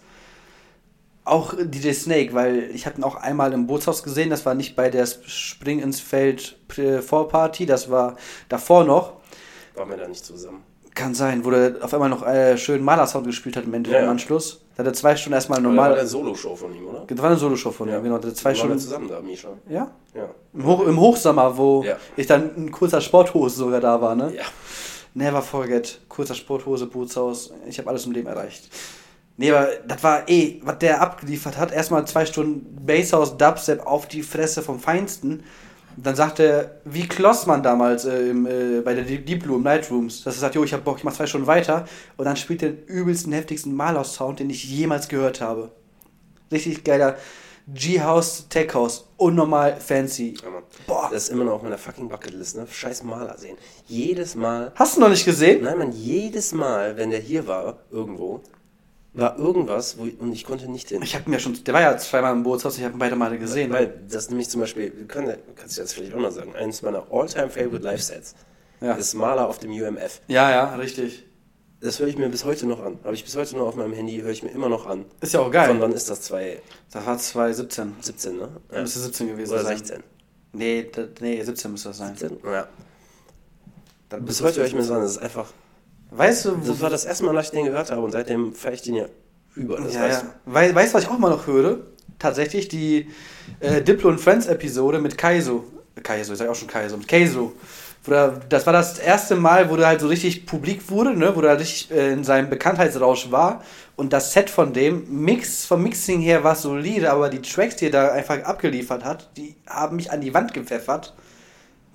Auch DJ Snake, weil ich habe ihn auch einmal im Bootshaus gesehen, das war nicht bei der Spring ins Feld äh, Vorparty, das war davor noch. Waren wir da nicht zusammen. Kann sein, wo der auf einmal noch äh, schön Maler-Sound gespielt hat im Endeffekt Ja, im ja. Anschluss. Da hat er zwei Stunden erstmal Normal. war normal. der Solo-Show von ihm, oder? Das war eine Solo-Show von ihm, genau. Der hat zwei Waren wir Stunden. zusammen da, Misha. Ja? Ja. Im, Hoch, Im Hochsommer, wo Ja. ich dann in kurzer Sporthose sogar da war, ne? Ja. Never forget. Kurzer Sporthose, Bootshaus. Ich habe alles im Leben erreicht. Nee, aber das war eh, was der abgeliefert hat. Erstmal zwei Stunden Basshouse Dubstep auf die Fresse vom Feinsten. Dann sagt er, wie Klossmann damals äh, im, äh, bei der Deep Blue im Nightrooms, dass er sagt, jo, ich hab Bock, ich mach zwei Stunden weiter. Und dann spielt er den übelsten, heftigsten Malhaus-Sound, den ich jemals gehört habe. Richtig geiler G-House, Tech House. Unnormal fancy. Ja. Boah. Das ist immer noch auf meiner fucking Bucketlist, ne? Scheiß Maler sehen. Jedes Mal, Hast du noch nicht gesehen? nein, man, jedes Mal, wenn der hier war, irgendwo, war irgendwas, wo ich, und ich konnte nicht hin. Ich habe mir schon, der war ja zweimal im Bootshaus, ich habe ihn beide Male gesehen. Weil das nämlich zum Beispiel, du kann, kannst du jetzt vielleicht auch mal sagen, eines meiner all-time favorite Live-Sets Ja. ist Maler auf dem UMF. Ja, ja, richtig. Das höre ich mir bis heute noch an. Habe ich bis heute noch auf meinem Handy, höre ich mir immer noch an. Ist ja auch geil. Von wann ist das? 2017, Das war 2017. ne? Ja. Müsste 17 gewesen Oder sein. 16. Nee, da, nee, 17 müsste das sein. 17? Ja. Dann Bis heute höre ich mir so an, das ist einfach. Weißt du, Das war das erste Mal, dass ich den gehört habe und seitdem feiere ich den ja über. Das ja, weißt ja. Wei- Weißt du, was ich auch mal noch höre? Tatsächlich die äh, Diplo und Friends Episode mit Kaizo. Kaizo, ich sag auch schon Kaizo, mit Kaizo. Das war das erste Mal, wo der halt so richtig publik wurde, ne? wo der richtig äh, in seinem Bekanntheitsrausch war. Und das Set von dem, Mix, vom Mixing her war solide, aber die Tracks, die er da einfach abgeliefert hat, die haben mich an die Wand gepfeffert.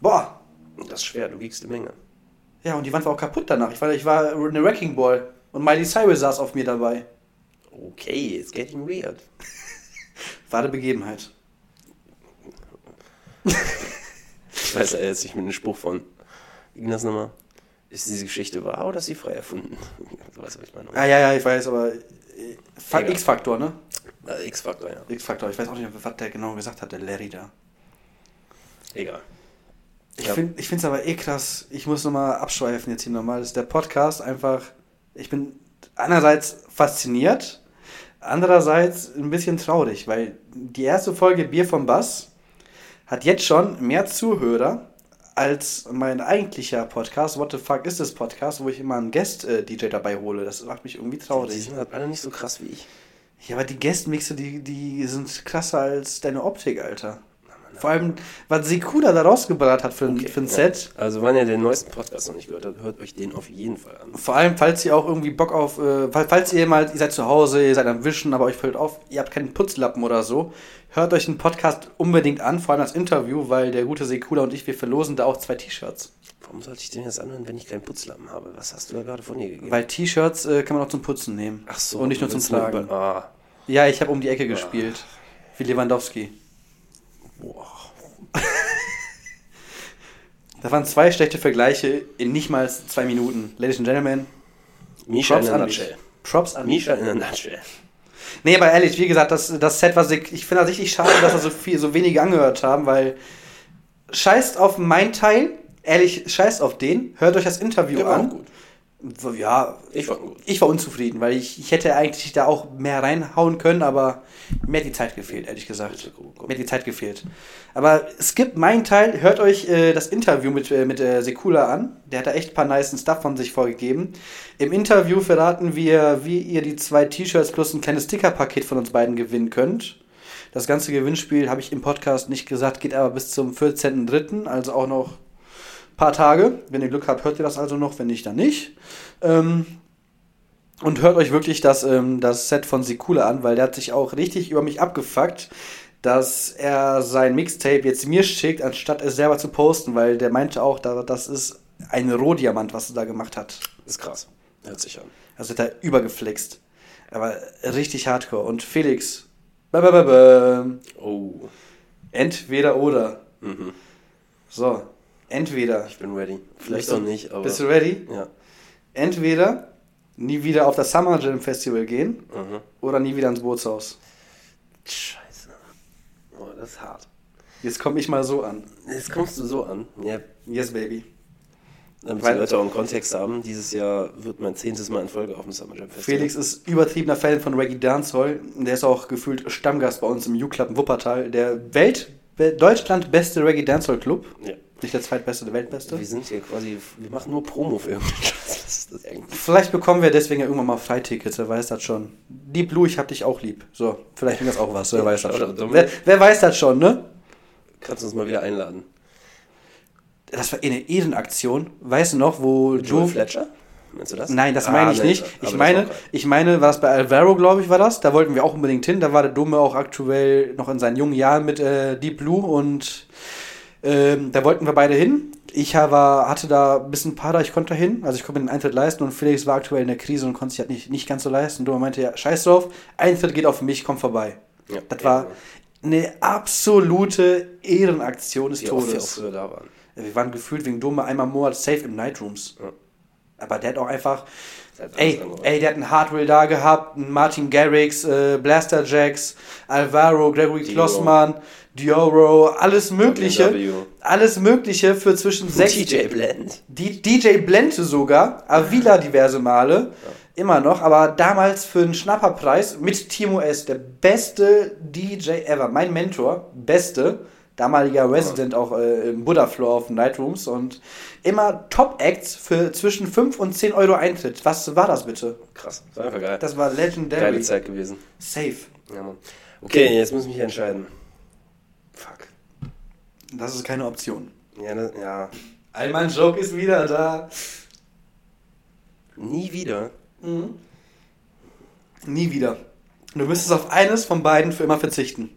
Boah. Das ist schwer, du wiegst eine Menge. Ja, und die Wand war auch kaputt danach. Ich war, ich war eine Wrecking Ball. Und Miley Cyrus saß auf mir dabei. Okay, it's getting weird. War eine Begebenheit. Ich weiß ja jetzt nicht mit dem Spruch von. Wie ging das nochmal? Ist diese Geschichte wahr oder ist sie frei erfunden? Du weißt, was ich meine. Ah, ja, ja, ich weiß, aber. äh. X-Faktor, ne? Äh, X-Faktor, ja. X-Faktor. Ich weiß auch nicht, was der genau gesagt hat, der Larry da. Egal. Ich Ja. finde es aber eh krass. Ich muss nochmal abschweifen jetzt hier nochmal. Das ist der Podcast einfach. Ich bin einerseits fasziniert, andererseits ein bisschen traurig, weil die erste Folge Bier vom Bass hat jetzt schon mehr Zuhörer als mein eigentlicher Podcast, What the fuck ist das Podcast, wo ich immer einen Guest-DJ dabei hole. Das macht mich irgendwie Die traurig. sind halt alle nicht so krass wie ich. Ja, aber die Guest-Mixe, die, die sind krasser als deine Optik, Alter. Vor allem, was Sekuda da rausgeballert hat für, ein- für ein ja. Set. Also, wenn ihr den neuesten Podcast noch nicht gehört habt, hört euch den auf jeden Fall an. Vor allem, falls ihr auch irgendwie Bock auf, äh, fall- falls ihr mal, ihr seid zu Hause, ihr seid am Wischen, aber euch fällt auf, ihr habt keinen Putzlappen oder so, hört euch den Podcast unbedingt an, vor allem das Interview, weil der gute Sekula und ich, wir verlosen da auch zwei T-Shirts. Warum sollte ich den jetzt anhören, wenn ich keinen Putzlappen habe? Was hast du da gerade von dir gegeben? Weil T-Shirts äh, kann man auch zum Putzen nehmen. Ach so. Und nicht nur zum Tragen. Ah, Ja, ich habe um die Ecke gespielt. Wie Lewandowski. Boah. Da waren zwei schlechte Vergleiche in nicht mal zwei Minuten. Ladies and Gentlemen, Misha in Props a an dich. Props an Misha in a nutshell. Nee, aber ehrlich, wie gesagt, das, das Set, was ich, ich finde das richtig schade, dass da so viel, so wenige angehört haben, weil scheißt auf mein Teil, ehrlich, scheißt auf den, hört euch das Interview Der war auch an. gut. Ja, Ich gut. ich war unzufrieden, weil ich, ich hätte eigentlich da auch mehr reinhauen können, aber mir hat die Zeit gefehlt, ehrlich gesagt. Mir hat die Zeit gefehlt. Aber skippt meinen Teil, hört euch äh, das Interview mit, äh, mit äh, Sekula an. Der hat da echt ein paar nice Stuff von sich vorgegeben. Im Interview verraten wir, wie ihr die zwei T-Shirts plus ein kleines Stickerpaket von uns beiden gewinnen könnt. Das ganze Gewinnspiel habe ich im Podcast nicht gesagt, geht aber bis zum 14.03., also auch noch paar Tage. Wenn ihr Glück habt, hört ihr das also noch, wenn nicht, dann nicht. Ähm, und hört euch wirklich das, ähm, das Set von Sikula an, weil der hat sich auch richtig über mich abgefuckt, dass er sein Mixtape jetzt mir schickt, anstatt es selber zu posten, weil der meinte auch, da, das ist ein Rohdiamant, was er da gemacht hat. Ist krass. Hört sich an. Also hat er übergeflext. Aber richtig hardcore. Und Felix, ba, ba, ba, ba, Oh. entweder oder. Mhm. So, entweder. Ich bin ready. Vielleicht auch nicht, aber. Bist du ready? Ja. Entweder nie wieder auf das Summer Jam Festival gehen Mhm. oder nie wieder ins Bootshaus. Scheiße. Oh, das ist hart. Jetzt komme ich mal so an. Jetzt kommst du so an. Ja, Yes, baby. damit Weil- die Leute auch einen Kontext haben. Dieses Jahr wird mein zehntes Mal in Folge auf dem Summer Jam Festival. Felix ist übertriebener Fan von Reggae Dancehall. Der ist auch gefühlt Stammgast bei uns im U-Club in Wuppertal. Der Welt, Deutschland beste Reggae Dancehall Club. Ja. Nicht der zweitbeste, der weltbeste. Wir sind hier quasi, wir machen nur Promo für irgendeinen Scheiß. Was ist das eigentlich? Vielleicht bekommen wir deswegen ja irgendwann mal Freitickets, wer weiß das schon. Deep Blue, ich hab dich auch lieb. So, vielleicht bringt das auch was, wer weiß das schon. Wer, wer weiß das schon, ne? Kannst du uns mal wieder einladen? Das war eine Ehrenaktion. Weißt du noch, wo Joel Joe. Fletcher? Meinst du das? Nein, das Ah, meine ich nee, nicht. Ich meine, ich meine, war das bei Alvaro, glaube ich, war das. Da wollten wir auch unbedingt hin. Da war der Dumme auch aktuell noch in seinen jungen Jahren mit äh, Deep Blue und ähm, da wollten wir beide hin. Ich war, hatte da ein bisschen Pader, ich konnte da hin. Also ich konnte mir den Eintritt leisten und Felix war aktuell in der Krise und konnte sich halt nicht, nicht ganz so leisten. Dumme meinte, ja, scheiß drauf, Eintritt geht auf mich, komm vorbei. Ja, das war eine absolute Ehrenaktion des die auch, die auch Todes. früher da waren. Wir waren gefühlt wegen Dumme einmal im Monat safe im Nightrooms. Ja. Aber der hat auch einfach. Hat Ey, ey, der hat einen Hardwell da gehabt, einen Martin Garrix, äh, Blaster Jacks, Alvaro, Gregory. Klossmann, Dioro, alles Mögliche. W. Alles Mögliche für zwischen sechs. DJ Blend. Die, DJ Blente sogar, Avila diverse Male, immer noch, aber damals für einen Schnapperpreis mit Timo S., der beste DJ ever, mein Mentor, beste, damaliger Resident auch äh, im Buddha Floor auf Nightrooms und immer Top-Acts für zwischen 5 und 10 Euro Eintritt. Was war das bitte? Krass. Das war einfach geil. Das war legendary. Geile Zeit gewesen. Safe. Ja, Mann. Okay, jetzt muss ich mich entscheiden. Das ist keine Option. Ja, das, ja. Allmann Joke ist wieder da. Nie wieder. Nie wieder. Du müsstest auf eines von beiden für immer verzichten.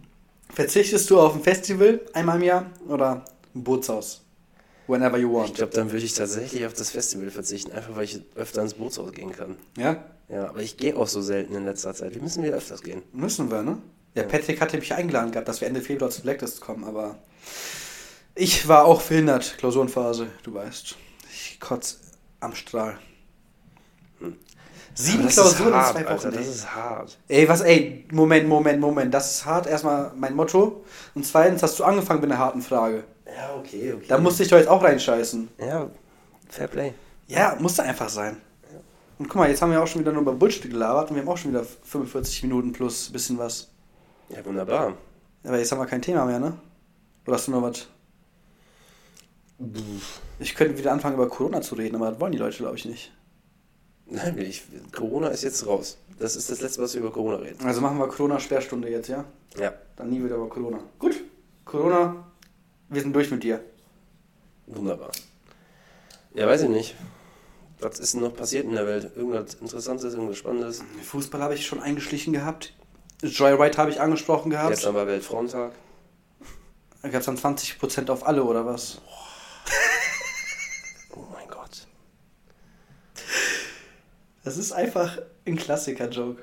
Verzichtest du auf ein Festival einmal im Jahr oder ein Bootshaus? Whenever you Ich want. glaube, dann würde ich tatsächlich auf das Festival verzichten, einfach weil ich öfter ins Bootshaus gehen kann. Ja? Ja, aber ich gehe auch so selten in letzter Zeit. Wir müssen wieder öfters gehen. Müssen wir, ne? Ja, Patrick hatte mich eingeladen gehabt, dass wir Ende Februar zu Blacklist kommen, aber ich war auch verhindert, Klausurenphase, du weißt. Ich kotz am Strahl. Sieben Aber das Klausuren ist hart, in zwei Wochen. Alter, das ey. ist hart. Ey, was, ey, Moment, Moment, Moment. Das ist hart, erstmal mein Motto. Und zweitens hast du angefangen mit einer harten Frage. Ja, okay, okay. Da musste ich doch jetzt auch reinscheißen. Ja, Fair Play. Ja, musste einfach sein. Und guck mal, jetzt haben wir auch schon wieder nur über Bullshit gelabert und wir haben auch schon wieder 45 Minuten plus bisschen was. Ja, wunderbar. Aber jetzt haben wir kein Thema mehr, ne? Oder hast du noch was? Ich könnte wieder anfangen, über Corona zu reden, aber das wollen die Leute, glaube ich, nicht. Nein, ich, Corona ist jetzt raus. Das ist das letzte, was wir über Corona reden. Also machen wir Corona-Sperrstunde jetzt, ja? Ja, Dann nie wieder über Corona. Gut. Corona, wir sind durch mit dir. wunderbar. Ja, weiß ich nicht. Was ist denn noch passiert in der Welt? Irgendwas Interessantes, irgendwas Spannendes? Fußball habe ich schon eingeschlichen gehabt. Joyride habe ich angesprochen gehabt. Gestern war Weltfrauentag. Da gab es dann 20% auf alle, oder was? Oh mein Gott. Das ist einfach ein Klassiker-Joke.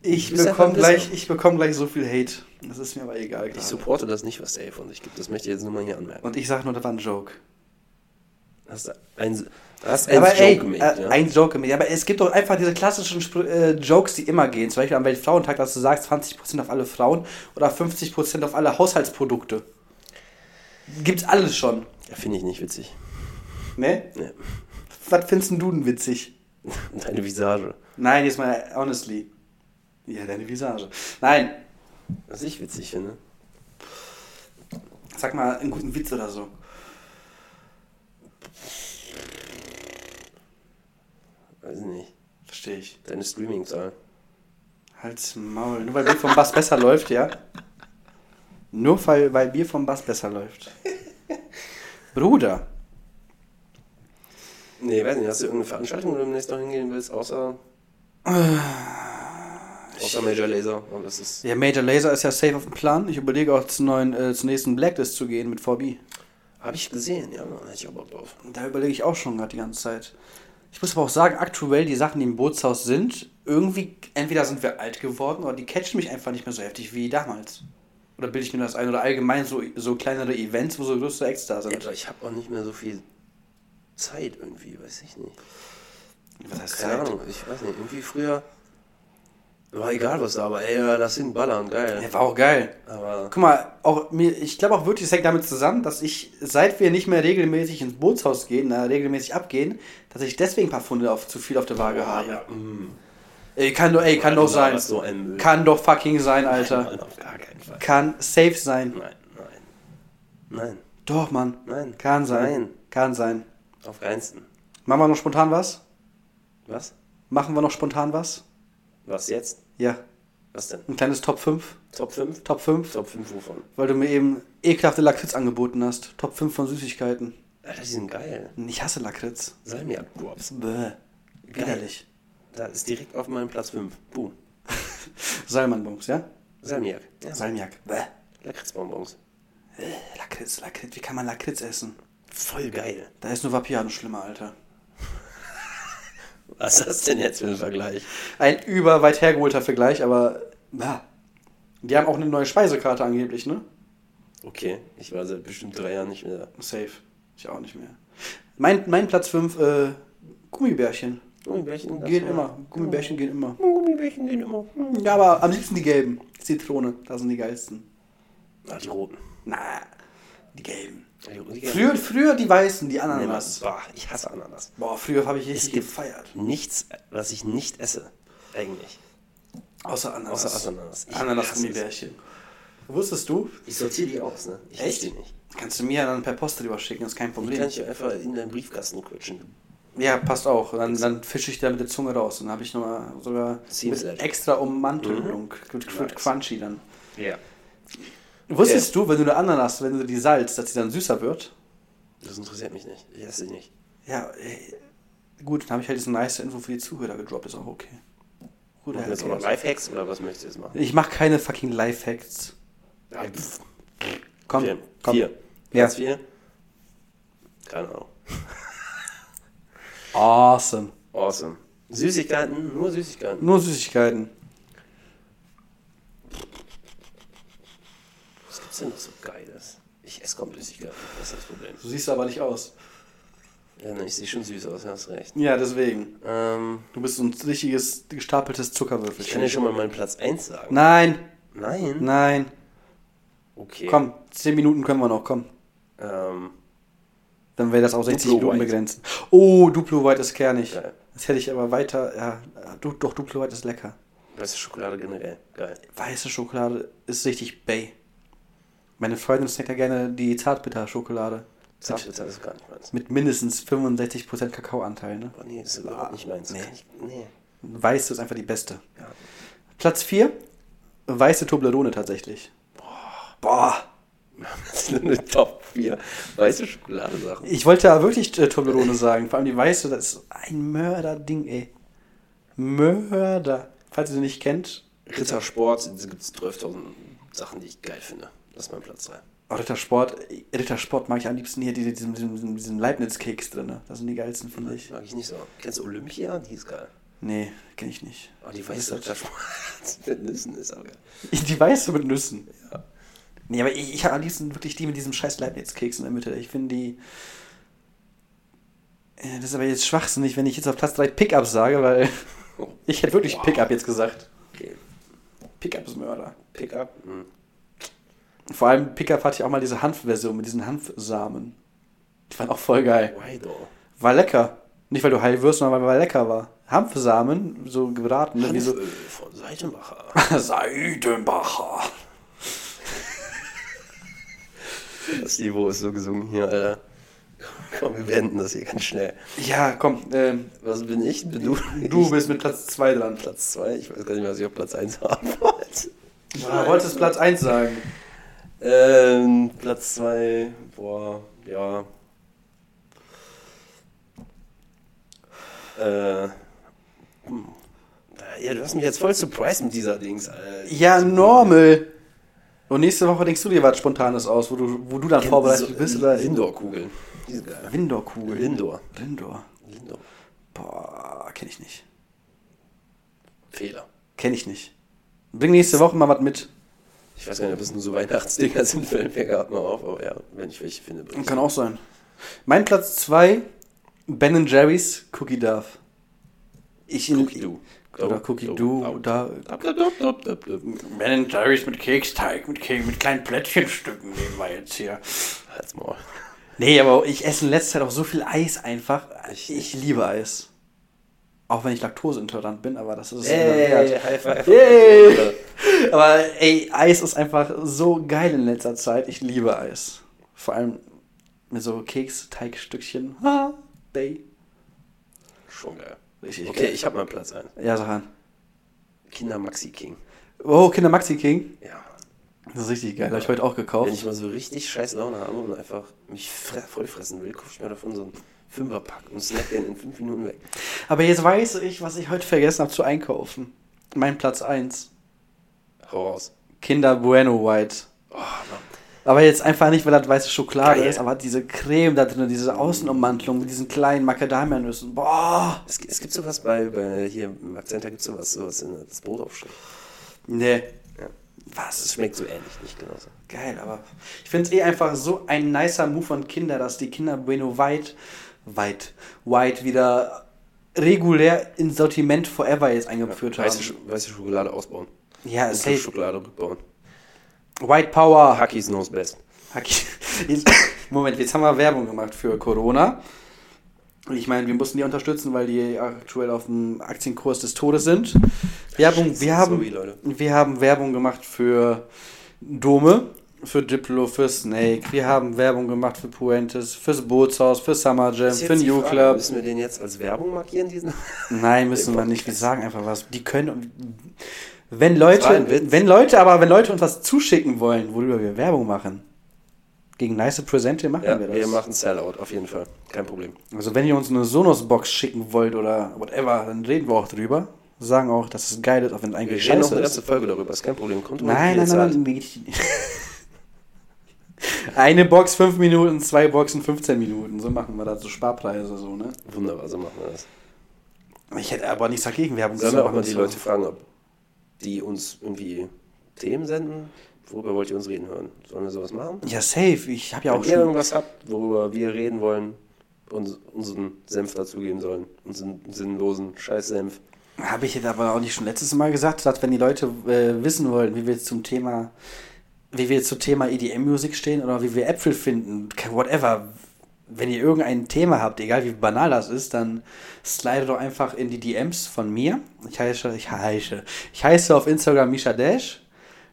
Ich bekomme gleich, ich bekomm gleich so viel Hate. Das ist mir aber egal. Ich gerade. supporte das nicht, was der von sich gibt. Das möchte ich jetzt nur mal hier anmerken. Und ich sage nur, das war ein Joke. Hast ein, hast aber Joke ey, gemacht, äh, ja? ein Joke mit. Aber es gibt doch einfach diese klassischen Spr äh, Jokes, die immer gehen. Zum Beispiel am Weltfrauentag, dass du sagst 20% auf alle Frauen oder 50% auf alle Haushaltsprodukte. Gibt's alles schon. Ja, Finde ich nicht witzig. Ne? Ja. Was findest du denn witzig? Deine Visage. Nein, jetzt mal honestly. Ja, deine Visage. Nein, Was ich witzig finde. sag mal einen guten Witz oder so. Weiß ich nicht. Verstehe ich. Deine Streaming-Zahl. Halt's Maul. Nur weil Bier vom Bass besser läuft, ja? Nur weil, weil Bier vom Bass besser läuft. Bruder. Nee, weiß nicht. Hast du irgendeine Veranstaltung, wo du demnächst noch hingehen willst, außer. außer Major Laser? Oh, das ist. Ja, Major Laser ist ja safe auf dem Plan. Ich überlege auch zum, neuen, äh, zum nächsten Blacklist zu gehen mit 4B. Habe ich gesehen, ja, Mann, hätte ich auch Bock drauf. Da überlege ich auch schon gerade die ganze Zeit. Ich muss aber auch sagen, aktuell die Sachen, die im Bootshaus sind, irgendwie, entweder sind wir alt geworden oder die catchen mich einfach nicht mehr so heftig wie damals. Oder bilde ich mir das ein? Oder allgemein so, so kleinere Events, wo so größere Ja, sind. aber ich habe auch nicht mehr so viel Zeit irgendwie, weiß ich nicht. Was heißt Keine Zeit? Ahnung, ich weiß nicht. Irgendwie früher war egal, was da war. Ey, lass hin, ballern, geil. Ja, war auch geil. Aber Guck mal, auch mir, ich glaube auch wirklich, es hängt damit zusammen, dass ich, seit wir nicht mehr regelmäßig ins Bootshaus gehen, na, regelmäßig abgehen, dass ich deswegen ein paar Funde auf, zu viel auf der Waage habe. ja, mm. Ey, kann doch, ey, kann doch sein. so. Kann doch fucking sein, Nein, Alter. Mann, auf gar keinen Fall. Kann safe sein. Nein, nein. Nein, Doch, Mann. nein. Kann sein. Nein, Kann sein. auf keinsten. Machen wir noch spontan was? Was? Machen wir noch spontan was? Was jetzt? Ja. Was denn? Ein kleines Top 5. Top 5? Top 5. Top 5 wovon? Weil du mir eben ekelhafte Lakritz angeboten hast. Top 5 von Süßigkeiten. Alter, die sind geil. Ich hasse Lakritz. Salmiak-Drops. Bäh. Widerlich. Da ist direkt auf meinem Platz 5. Boom. Salmanbons, ja? Salmiak. Ja. Salmiak. Bäh. Lakritzbonbons. Äh, Lakritz, Lakritz. Wie kann man Lakritz essen? Voll geil. Da ist nur Vapiano schlimmer, Alter. Was ist das denn jetzt für ein Vergleich? Ein über weit hergeholter Vergleich, aber ja. Die haben auch eine neue Speisekarte angeblich, ne? Okay, ich war seit bestimmt drei Jahren nicht mehr da. Safe. Ich auch nicht mehr. Mein, mein Platz 5, äh, Gummibärchen. Gummibärchen Gehen immer. Gummibärchen gehen immer. Gummibärchen gehen immer. Hm. Ja, aber am liebsten die gelben. Zitrone, das sind die geilsten. Ah, die roten. Na, die gelben. Die, die Früher, früher die weißen, die Nee, Ananas. Bah, ich hasse Ananas. Boah, früher habe ich Es richtig gibt gefeiert. nichts, was ich nicht esse. Eigentlich. Außer Ananas. Außer Ananas. Ich Ananas-Gummibärchen. Wusstest du? Ich sortiere die aus, ne? Ich esse Echt? die nicht. Kannst du mir dann per Post drüber schicken, ist kein Die Problem. kann ich einfach in deinen Briefkasten quetschen. Ja, passt auch. Dann, dann fische ich da mit der Zunge raus. Dann habe ich nochmal sogar mit extra Ummantelung. Wird, wird Nice. crunchy dann. Ja. Wusstest du, wenn du eine Ananas, wenn du die salzt, dass sie dann süßer wird? Das interessiert mich nicht. Ich esse die nicht. Ja, ey, gut, dann habe ich halt diese nice Info für die Zuhörer gedroppt, ist auch okay. Gut, Machen wir jetzt auch noch Lifehacks oder was möchtest du jetzt machen? Ich mache keine fucking Lifehacks. Ja, pff. Komm, Vier. komm. Vier. Ja. Vier? Keine Ahnung. Awesome. Awesome. Süßigkeiten, nur Süßigkeiten. Nur Süßigkeiten. Was gibt's denn noch so Geiles? Ich esse kaum Süßigkeiten, das ist das Problem. Du siehst aber nicht aus. Ja, ne, ich sehe schon süß aus, hast recht. Ja, deswegen. Ähm, Du bist so ein richtiges gestapeltes ich kann dir Zuckerwürfelchen. schon mal meinen Platz 1 sagen. Nein, Nein? nein. Okay. Komm, 10 Minuten können wir noch, komm. Ähm, Dann wäre das auch 60 Duplo Minuten White. begrenzt. Oh, Duplo White ist kernig. Geil. Das hätte ich aber weiter. Ja, du, doch, Duplo White ist lecker. weiße Schokolade generell. Geil. Weiße Schokolade ist richtig bay. Meine Freundin snackt ja gerne die Zartbitter-Schokolade. Zartbitter ist gar nicht meins. Mit mindestens 65% Kakaoanteil. Ne? Oh nee, ist überhaupt nicht meins. Nee. Ich, nee. Weiße ist einfach die beste. Ja. Platz 4, weiße Toblerone tatsächlich. Boah. Das ist eine Top 4 weiße Schokoladensachen. Ich wollte ja wirklich äh, Toblerone sagen. Vor allem die weiße, das ist ein Mörderding, ey. Mörder. Falls ihr sie nicht kennt, Rittersport, da gibt es 12.000 Sachen, die ich geil finde. Das ist mein Platz 3. oh, Rittersport, Rittersport mag ich am liebsten hier, diese, diesen, diesen, diesen Leibniz-Keks drin. Ne? Das sind die geilsten, finde ich. Mag ich nicht so. Kennst du Olympia? Die ist geil. Nee, kenne ich nicht. Oh, die weiße Rittersport mit Nüssen ist auch geil. Die weiße mit Nüssen. Ja. Nee, aber ich, ich habe am liebsten wirklich die mit diesem scheiß Leibniz-Keks in der Mitte. Ich finde die. Äh, Das ist aber jetzt schwachsinnig, wenn ich jetzt auf Platz 3 Pickup sage, weil ich hätte wirklich Wow. Pickup jetzt gesagt. Okay. Pickup ist Mörder. Pickup. Hm. Vor allem Pickup hatte ich auch mal diese Hanfversion mit diesen Hanfsamen. Die waren auch voll geil. War lecker. Nicht weil du heil wirst, sondern weil er lecker war. Hanfsamen, so gebraten, ne? wie so. Hanföl von Seitenbacher. Seidenbacher. Das Niveau ist so gesungen hier, Alter. Komm, wir beenden das hier ganz schnell. Ja, komm, ähm, Was bin ich? Bin du? du bist mit Platz 2 dran. Platz 2. Ich weiß gar nicht mehr, was ich auf Platz 1 haben wollte. Du wolltest Platz 1 sagen. Ähm, Platz 2, boah, ja. Äh. hm. Ja, du hast mich jetzt voll surprised mit dieser Dings, Alter. Ja, normal. Und nächste Woche denkst du dir was Spontanes aus, wo du, wo du dann vorbereitet bist, oder? Lindor-Kugeln. Die sind geil. Windor-Kugel. Lindor. Lindor. Lindor. Boah, kenn ich nicht. Fehler. Kenn ich nicht. Bring nächste Woche mal was mit. Ich weiß gar nicht, ob es nur so Weihnachtsdinger sind, fällt mir gerade mal auf, aber ja, wenn ich welche finde, ich. Kann auch sein. Mein Platz 2, Ben Jerry's Cookie Duff. Ich Cookie Doo. Oder Cookie Doo. Da. Ben Jerry's mit Keksteig, mit, Kek mit kleinen Plättchenstücken nehmen wir jetzt hier. Halt's mal. Nee, aber ich esse in letzter Zeit auch so viel Eis einfach. Ich Ich, liebe Eis. Auch wenn ich laktoseintolerant bin, aber das ist es Ey, wert. High five. Yay. Aber ey, Eis ist einfach so geil in letzter Zeit. Ich liebe Eis. Vor allem mit so Keks-Teigstückchen. Ha, Day. Schon geil. Richtig Okay, geil. ich habe meinen Platz 1. Ja, sag an. Kinder Maxi King. Oh, Kinder Maxi King. Ja. Das ist richtig geil. Habe ich heute auch gekauft. Wenn ich mal so richtig scheiß Laune habe und einfach mich fre vollfressen will, kaufe ich mir davon so einen Fünferpack und snack den in fünf Minuten weg. Aber jetzt weiß ich, was ich heute vergessen habe zu einkaufen. Mein Platz 1. Hau raus. Kinder Bueno White. Oh, Mann. Aber jetzt einfach nicht, weil das weiße Schokolade Geil. ist, aber diese Creme da drin, diese Außenummantelung mit diesen kleinen Macadamianüssen. Boah! Es, es gibt sowas bei, bei hier im Akzenter gibt es sowas, sowas in das Brot aufschreiben. Nee. Ja. Was? Es schmeckt so ähnlich, nicht genauso. Geil, aber ich finde es eh einfach so ein nicer Move von Kinder, dass die Kinder Bueno White, White, White wieder regulär ins Sortiment Forever jetzt eingeführt Weiße, haben. Weiße Schokolade ausbauen. Ja, Und safe. Schokolade rückbauen. White Power. Hackies knows best. Jetzt- Moment, jetzt haben wir Werbung gemacht für Corona. Ich meine, wir mussten die unterstützen, weil die aktuell auf dem Aktienkurs des Todes sind. Werbung, wir Sorry, haben, Leute. wir haben Werbung gemacht für Dome, für Diplo, für Snake. Wir haben Werbung gemacht für Puentes, fürs Bootshaus, für Summer Jam, Ist für New Frage, Club. Müssen wir den jetzt als Werbung markieren, diesen? Nein, müssen wir nicht. Wir sagen einfach was. Die können. Wenn Leute, wenn Leute, aber wenn Leute uns was zuschicken wollen, worüber wir Werbung machen, gegen nice Presente machen Ja, wir das. wir machen Sellout, auf jeden Fall. Kein Problem. Also wenn ihr uns eine Sonos-Box schicken wollt oder whatever, dann reden wir auch drüber. Sagen auch, dass es geil ist, auch wenn es Wir eigentlich reden noch scheiße eine ist. ganze Folge darüber, ist kein Problem. Kommt Nein, nein, nein, ihr nein. Eine Box 5 Minuten, zwei Boxen 15 Minuten. So machen wir das, so Sparpreise, so, ne? Wunderbar, so machen wir das. Ich hätte aber nichts dagegen, Werbung Sollen zu wir auch mal die. Leute fragen, ob die uns irgendwie Themen senden? Worüber wollt ihr uns reden hören? Sollen wir sowas machen? Ja, safe. Ich habe ja auch Wenn ihr schon. irgendwas habt, worüber wir reden wollen, uns, unseren Senf dazugeben sollen. Unseren sinnlosen Scheißsenf. Habe ich jetzt aber auch nicht schon letztes Mal gesagt, dass wenn die Leute äh, wissen wollen, wie wir zum Thema, wie wir zum Thema EDM-Musik stehen oder wie wir Äpfel finden, whatever. Wenn ihr irgendein Thema habt, egal wie banal das ist, dann slide doch einfach in die DMs von mir. Ich heiße, ich heiße, ich heiße auf Instagram Misha Dash.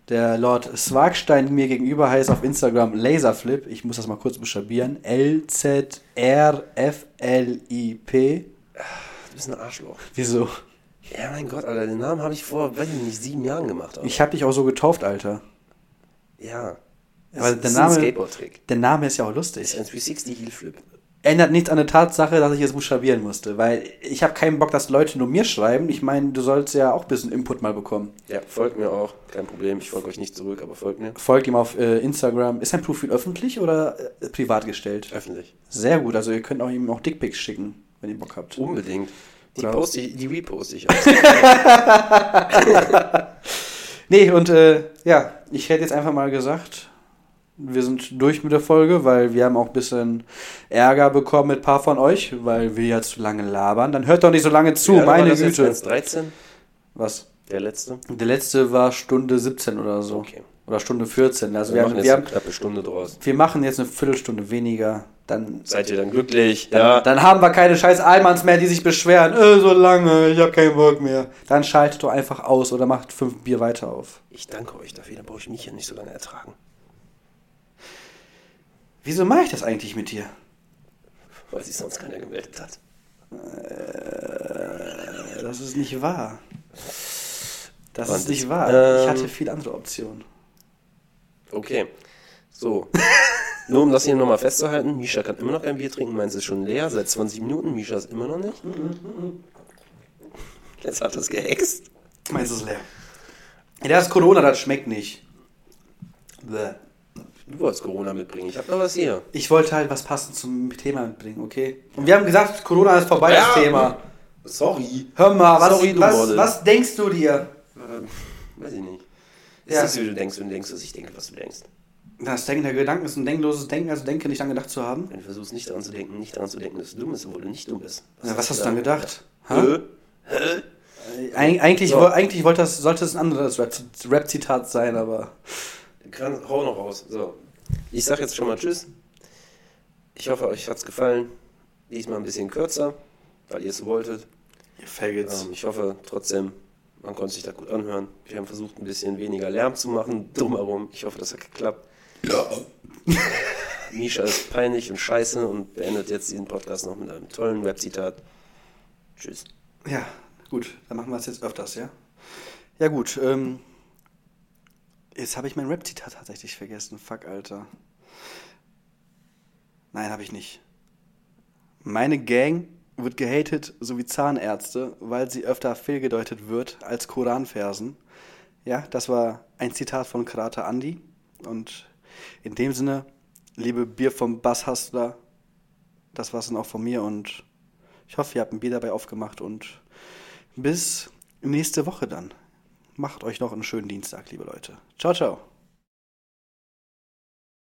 Der Lord Swagstein mir gegenüber heißt auf Instagram Laserflip. Ich muss das mal kurz buchstabieren. L-Z-R-F-L-I-P. Du bist ein Arschloch. Wieso? Ja, mein Gott, Alter, den Namen habe ich vor, weiß ich nicht, sieben Jahren gemacht. Alter. Ich habe dich auch so getauft, Alter. Ja. Aber das der ist Name- ein Skateboard-Trick. Der Name ist ja auch Das ist lustig. ein 360 Heel Flip. Ändert nichts an der Tatsache, dass ich es buchstabieren musste, weil ich habe keinen Bock, dass Leute nur mir schreiben. Ich meine, du sollst ja auch ein bisschen Input mal bekommen. Ja, folgt mir auch. Kein Problem. Ich folge euch nicht zurück, aber folgt mir. Folgt ihm auf äh, Instagram. Ist sein Profil öffentlich oder äh, privat gestellt? Öffentlich. Sehr gut, also ihr könnt auch ihm auch Dickpics schicken, wenn ihr Bock habt. Unbedingt. Die, poste ich, die reposte ich. Nee, und äh, ja, ich hätte jetzt einfach mal gesagt, wir sind durch mit der Folge, weil wir haben auch ein bisschen Ärger bekommen mit ein paar von euch, weil wir ja zu lange labern. Dann hört doch nicht so lange zu, Ja, meine Güte. 1,13? Was? Der letzte? Der letzte war Stunde 17 oder so. Okay. Oder Stunde 14. Also Wir wir, machen haben, jetzt wir, eine haben, knappe Stunde draus. wir machen jetzt eine Viertelstunde weniger. Dann, Seid ihr dann glücklich? dann, Ja. dann haben wir keine scheiß Almans mehr, die sich beschweren. Äh, so lange, ich habe keinen Bock mehr. Dann schaltet doch einfach aus oder macht fünf Bier weiter auf. Ich danke euch dafür, dann brauche ich mich hier nicht so lange ertragen. Wieso mache ich das eigentlich mit dir? Weil sich sonst keiner gemeldet hat. Äh, Das ist nicht wahr. Das Und, ist nicht wahr. ich ähm, hatte viele andere Optionen. Okay. So. Nur um das hier nochmal festzuhalten, Misha kann immer noch kein Bier trinken, meins ist schon leer, seit 20 Minuten, Misha ist immer noch nicht. Jetzt hat es gehext. Meins ist leer. Das ist Corona, das schmeckt nicht. Bäh. Du wolltest Corona mitbringen, ich hab noch was hier. Ich wollte halt was passend zum Thema mitbringen, okay? Und wir haben gesagt, Corona ist vorbei, das Ja. Thema. Sorry. Hör mal, was, Sorry, du was, was denkst du dir? Äh, weiß ich nicht. Ist Ja. so, wie du denkst, wenn du denkst, dass ich denke, was du denkst. Das Denken der Gedanken ist ein denkloses Denken, also denke nicht an gedacht zu haben. Wenn du versuchst, nicht daran zu denken, nicht daran zu denken, dass du dumm bist, obwohl du nicht dumm bist. Ja, was hast du dann gedacht? Hä? Eig eigentlich, So. wo- eigentlich wollte das, sollte es ein anderes Rap- Rap-Zitat sein, aber Kann, hau noch raus. So. Ich sag jetzt schon mal Tschüss. Ich hoffe, euch hat's gefallen. Diesmal ein bisschen kürzer, weil ihr es wolltet. ihr Faggots. Ähm, ich hoffe trotzdem, man konnte sich das gut anhören. Wir haben versucht, ein bisschen weniger Lärm zu machen, drumherum. Ich hoffe, das hat geklappt. Ja. Misha ist peinlich und scheiße und beendet jetzt diesen Podcast noch mit einem tollen Webzitat. Tschüss. Ja, gut, dann machen wir es jetzt öfters, ja? Ja gut, ähm, Jetzt habe ich mein Rap-Zitat tatsächlich vergessen. Fuck, Alter. Nein, habe ich nicht. Meine Gang wird gehatet, so wie Zahnärzte, weil sie öfter fehlgedeutet wird als Koranversen. Ja, das war ein Zitat von Karate Andy. Und in dem Sinne, liebe Bier vom Basshustler, das war's dann auch von mir und ich hoffe, ihr habt ein Bier dabei aufgemacht und bis nächste Woche dann. Macht euch noch einen schönen Dienstag, liebe Leute. Ciao, ciao.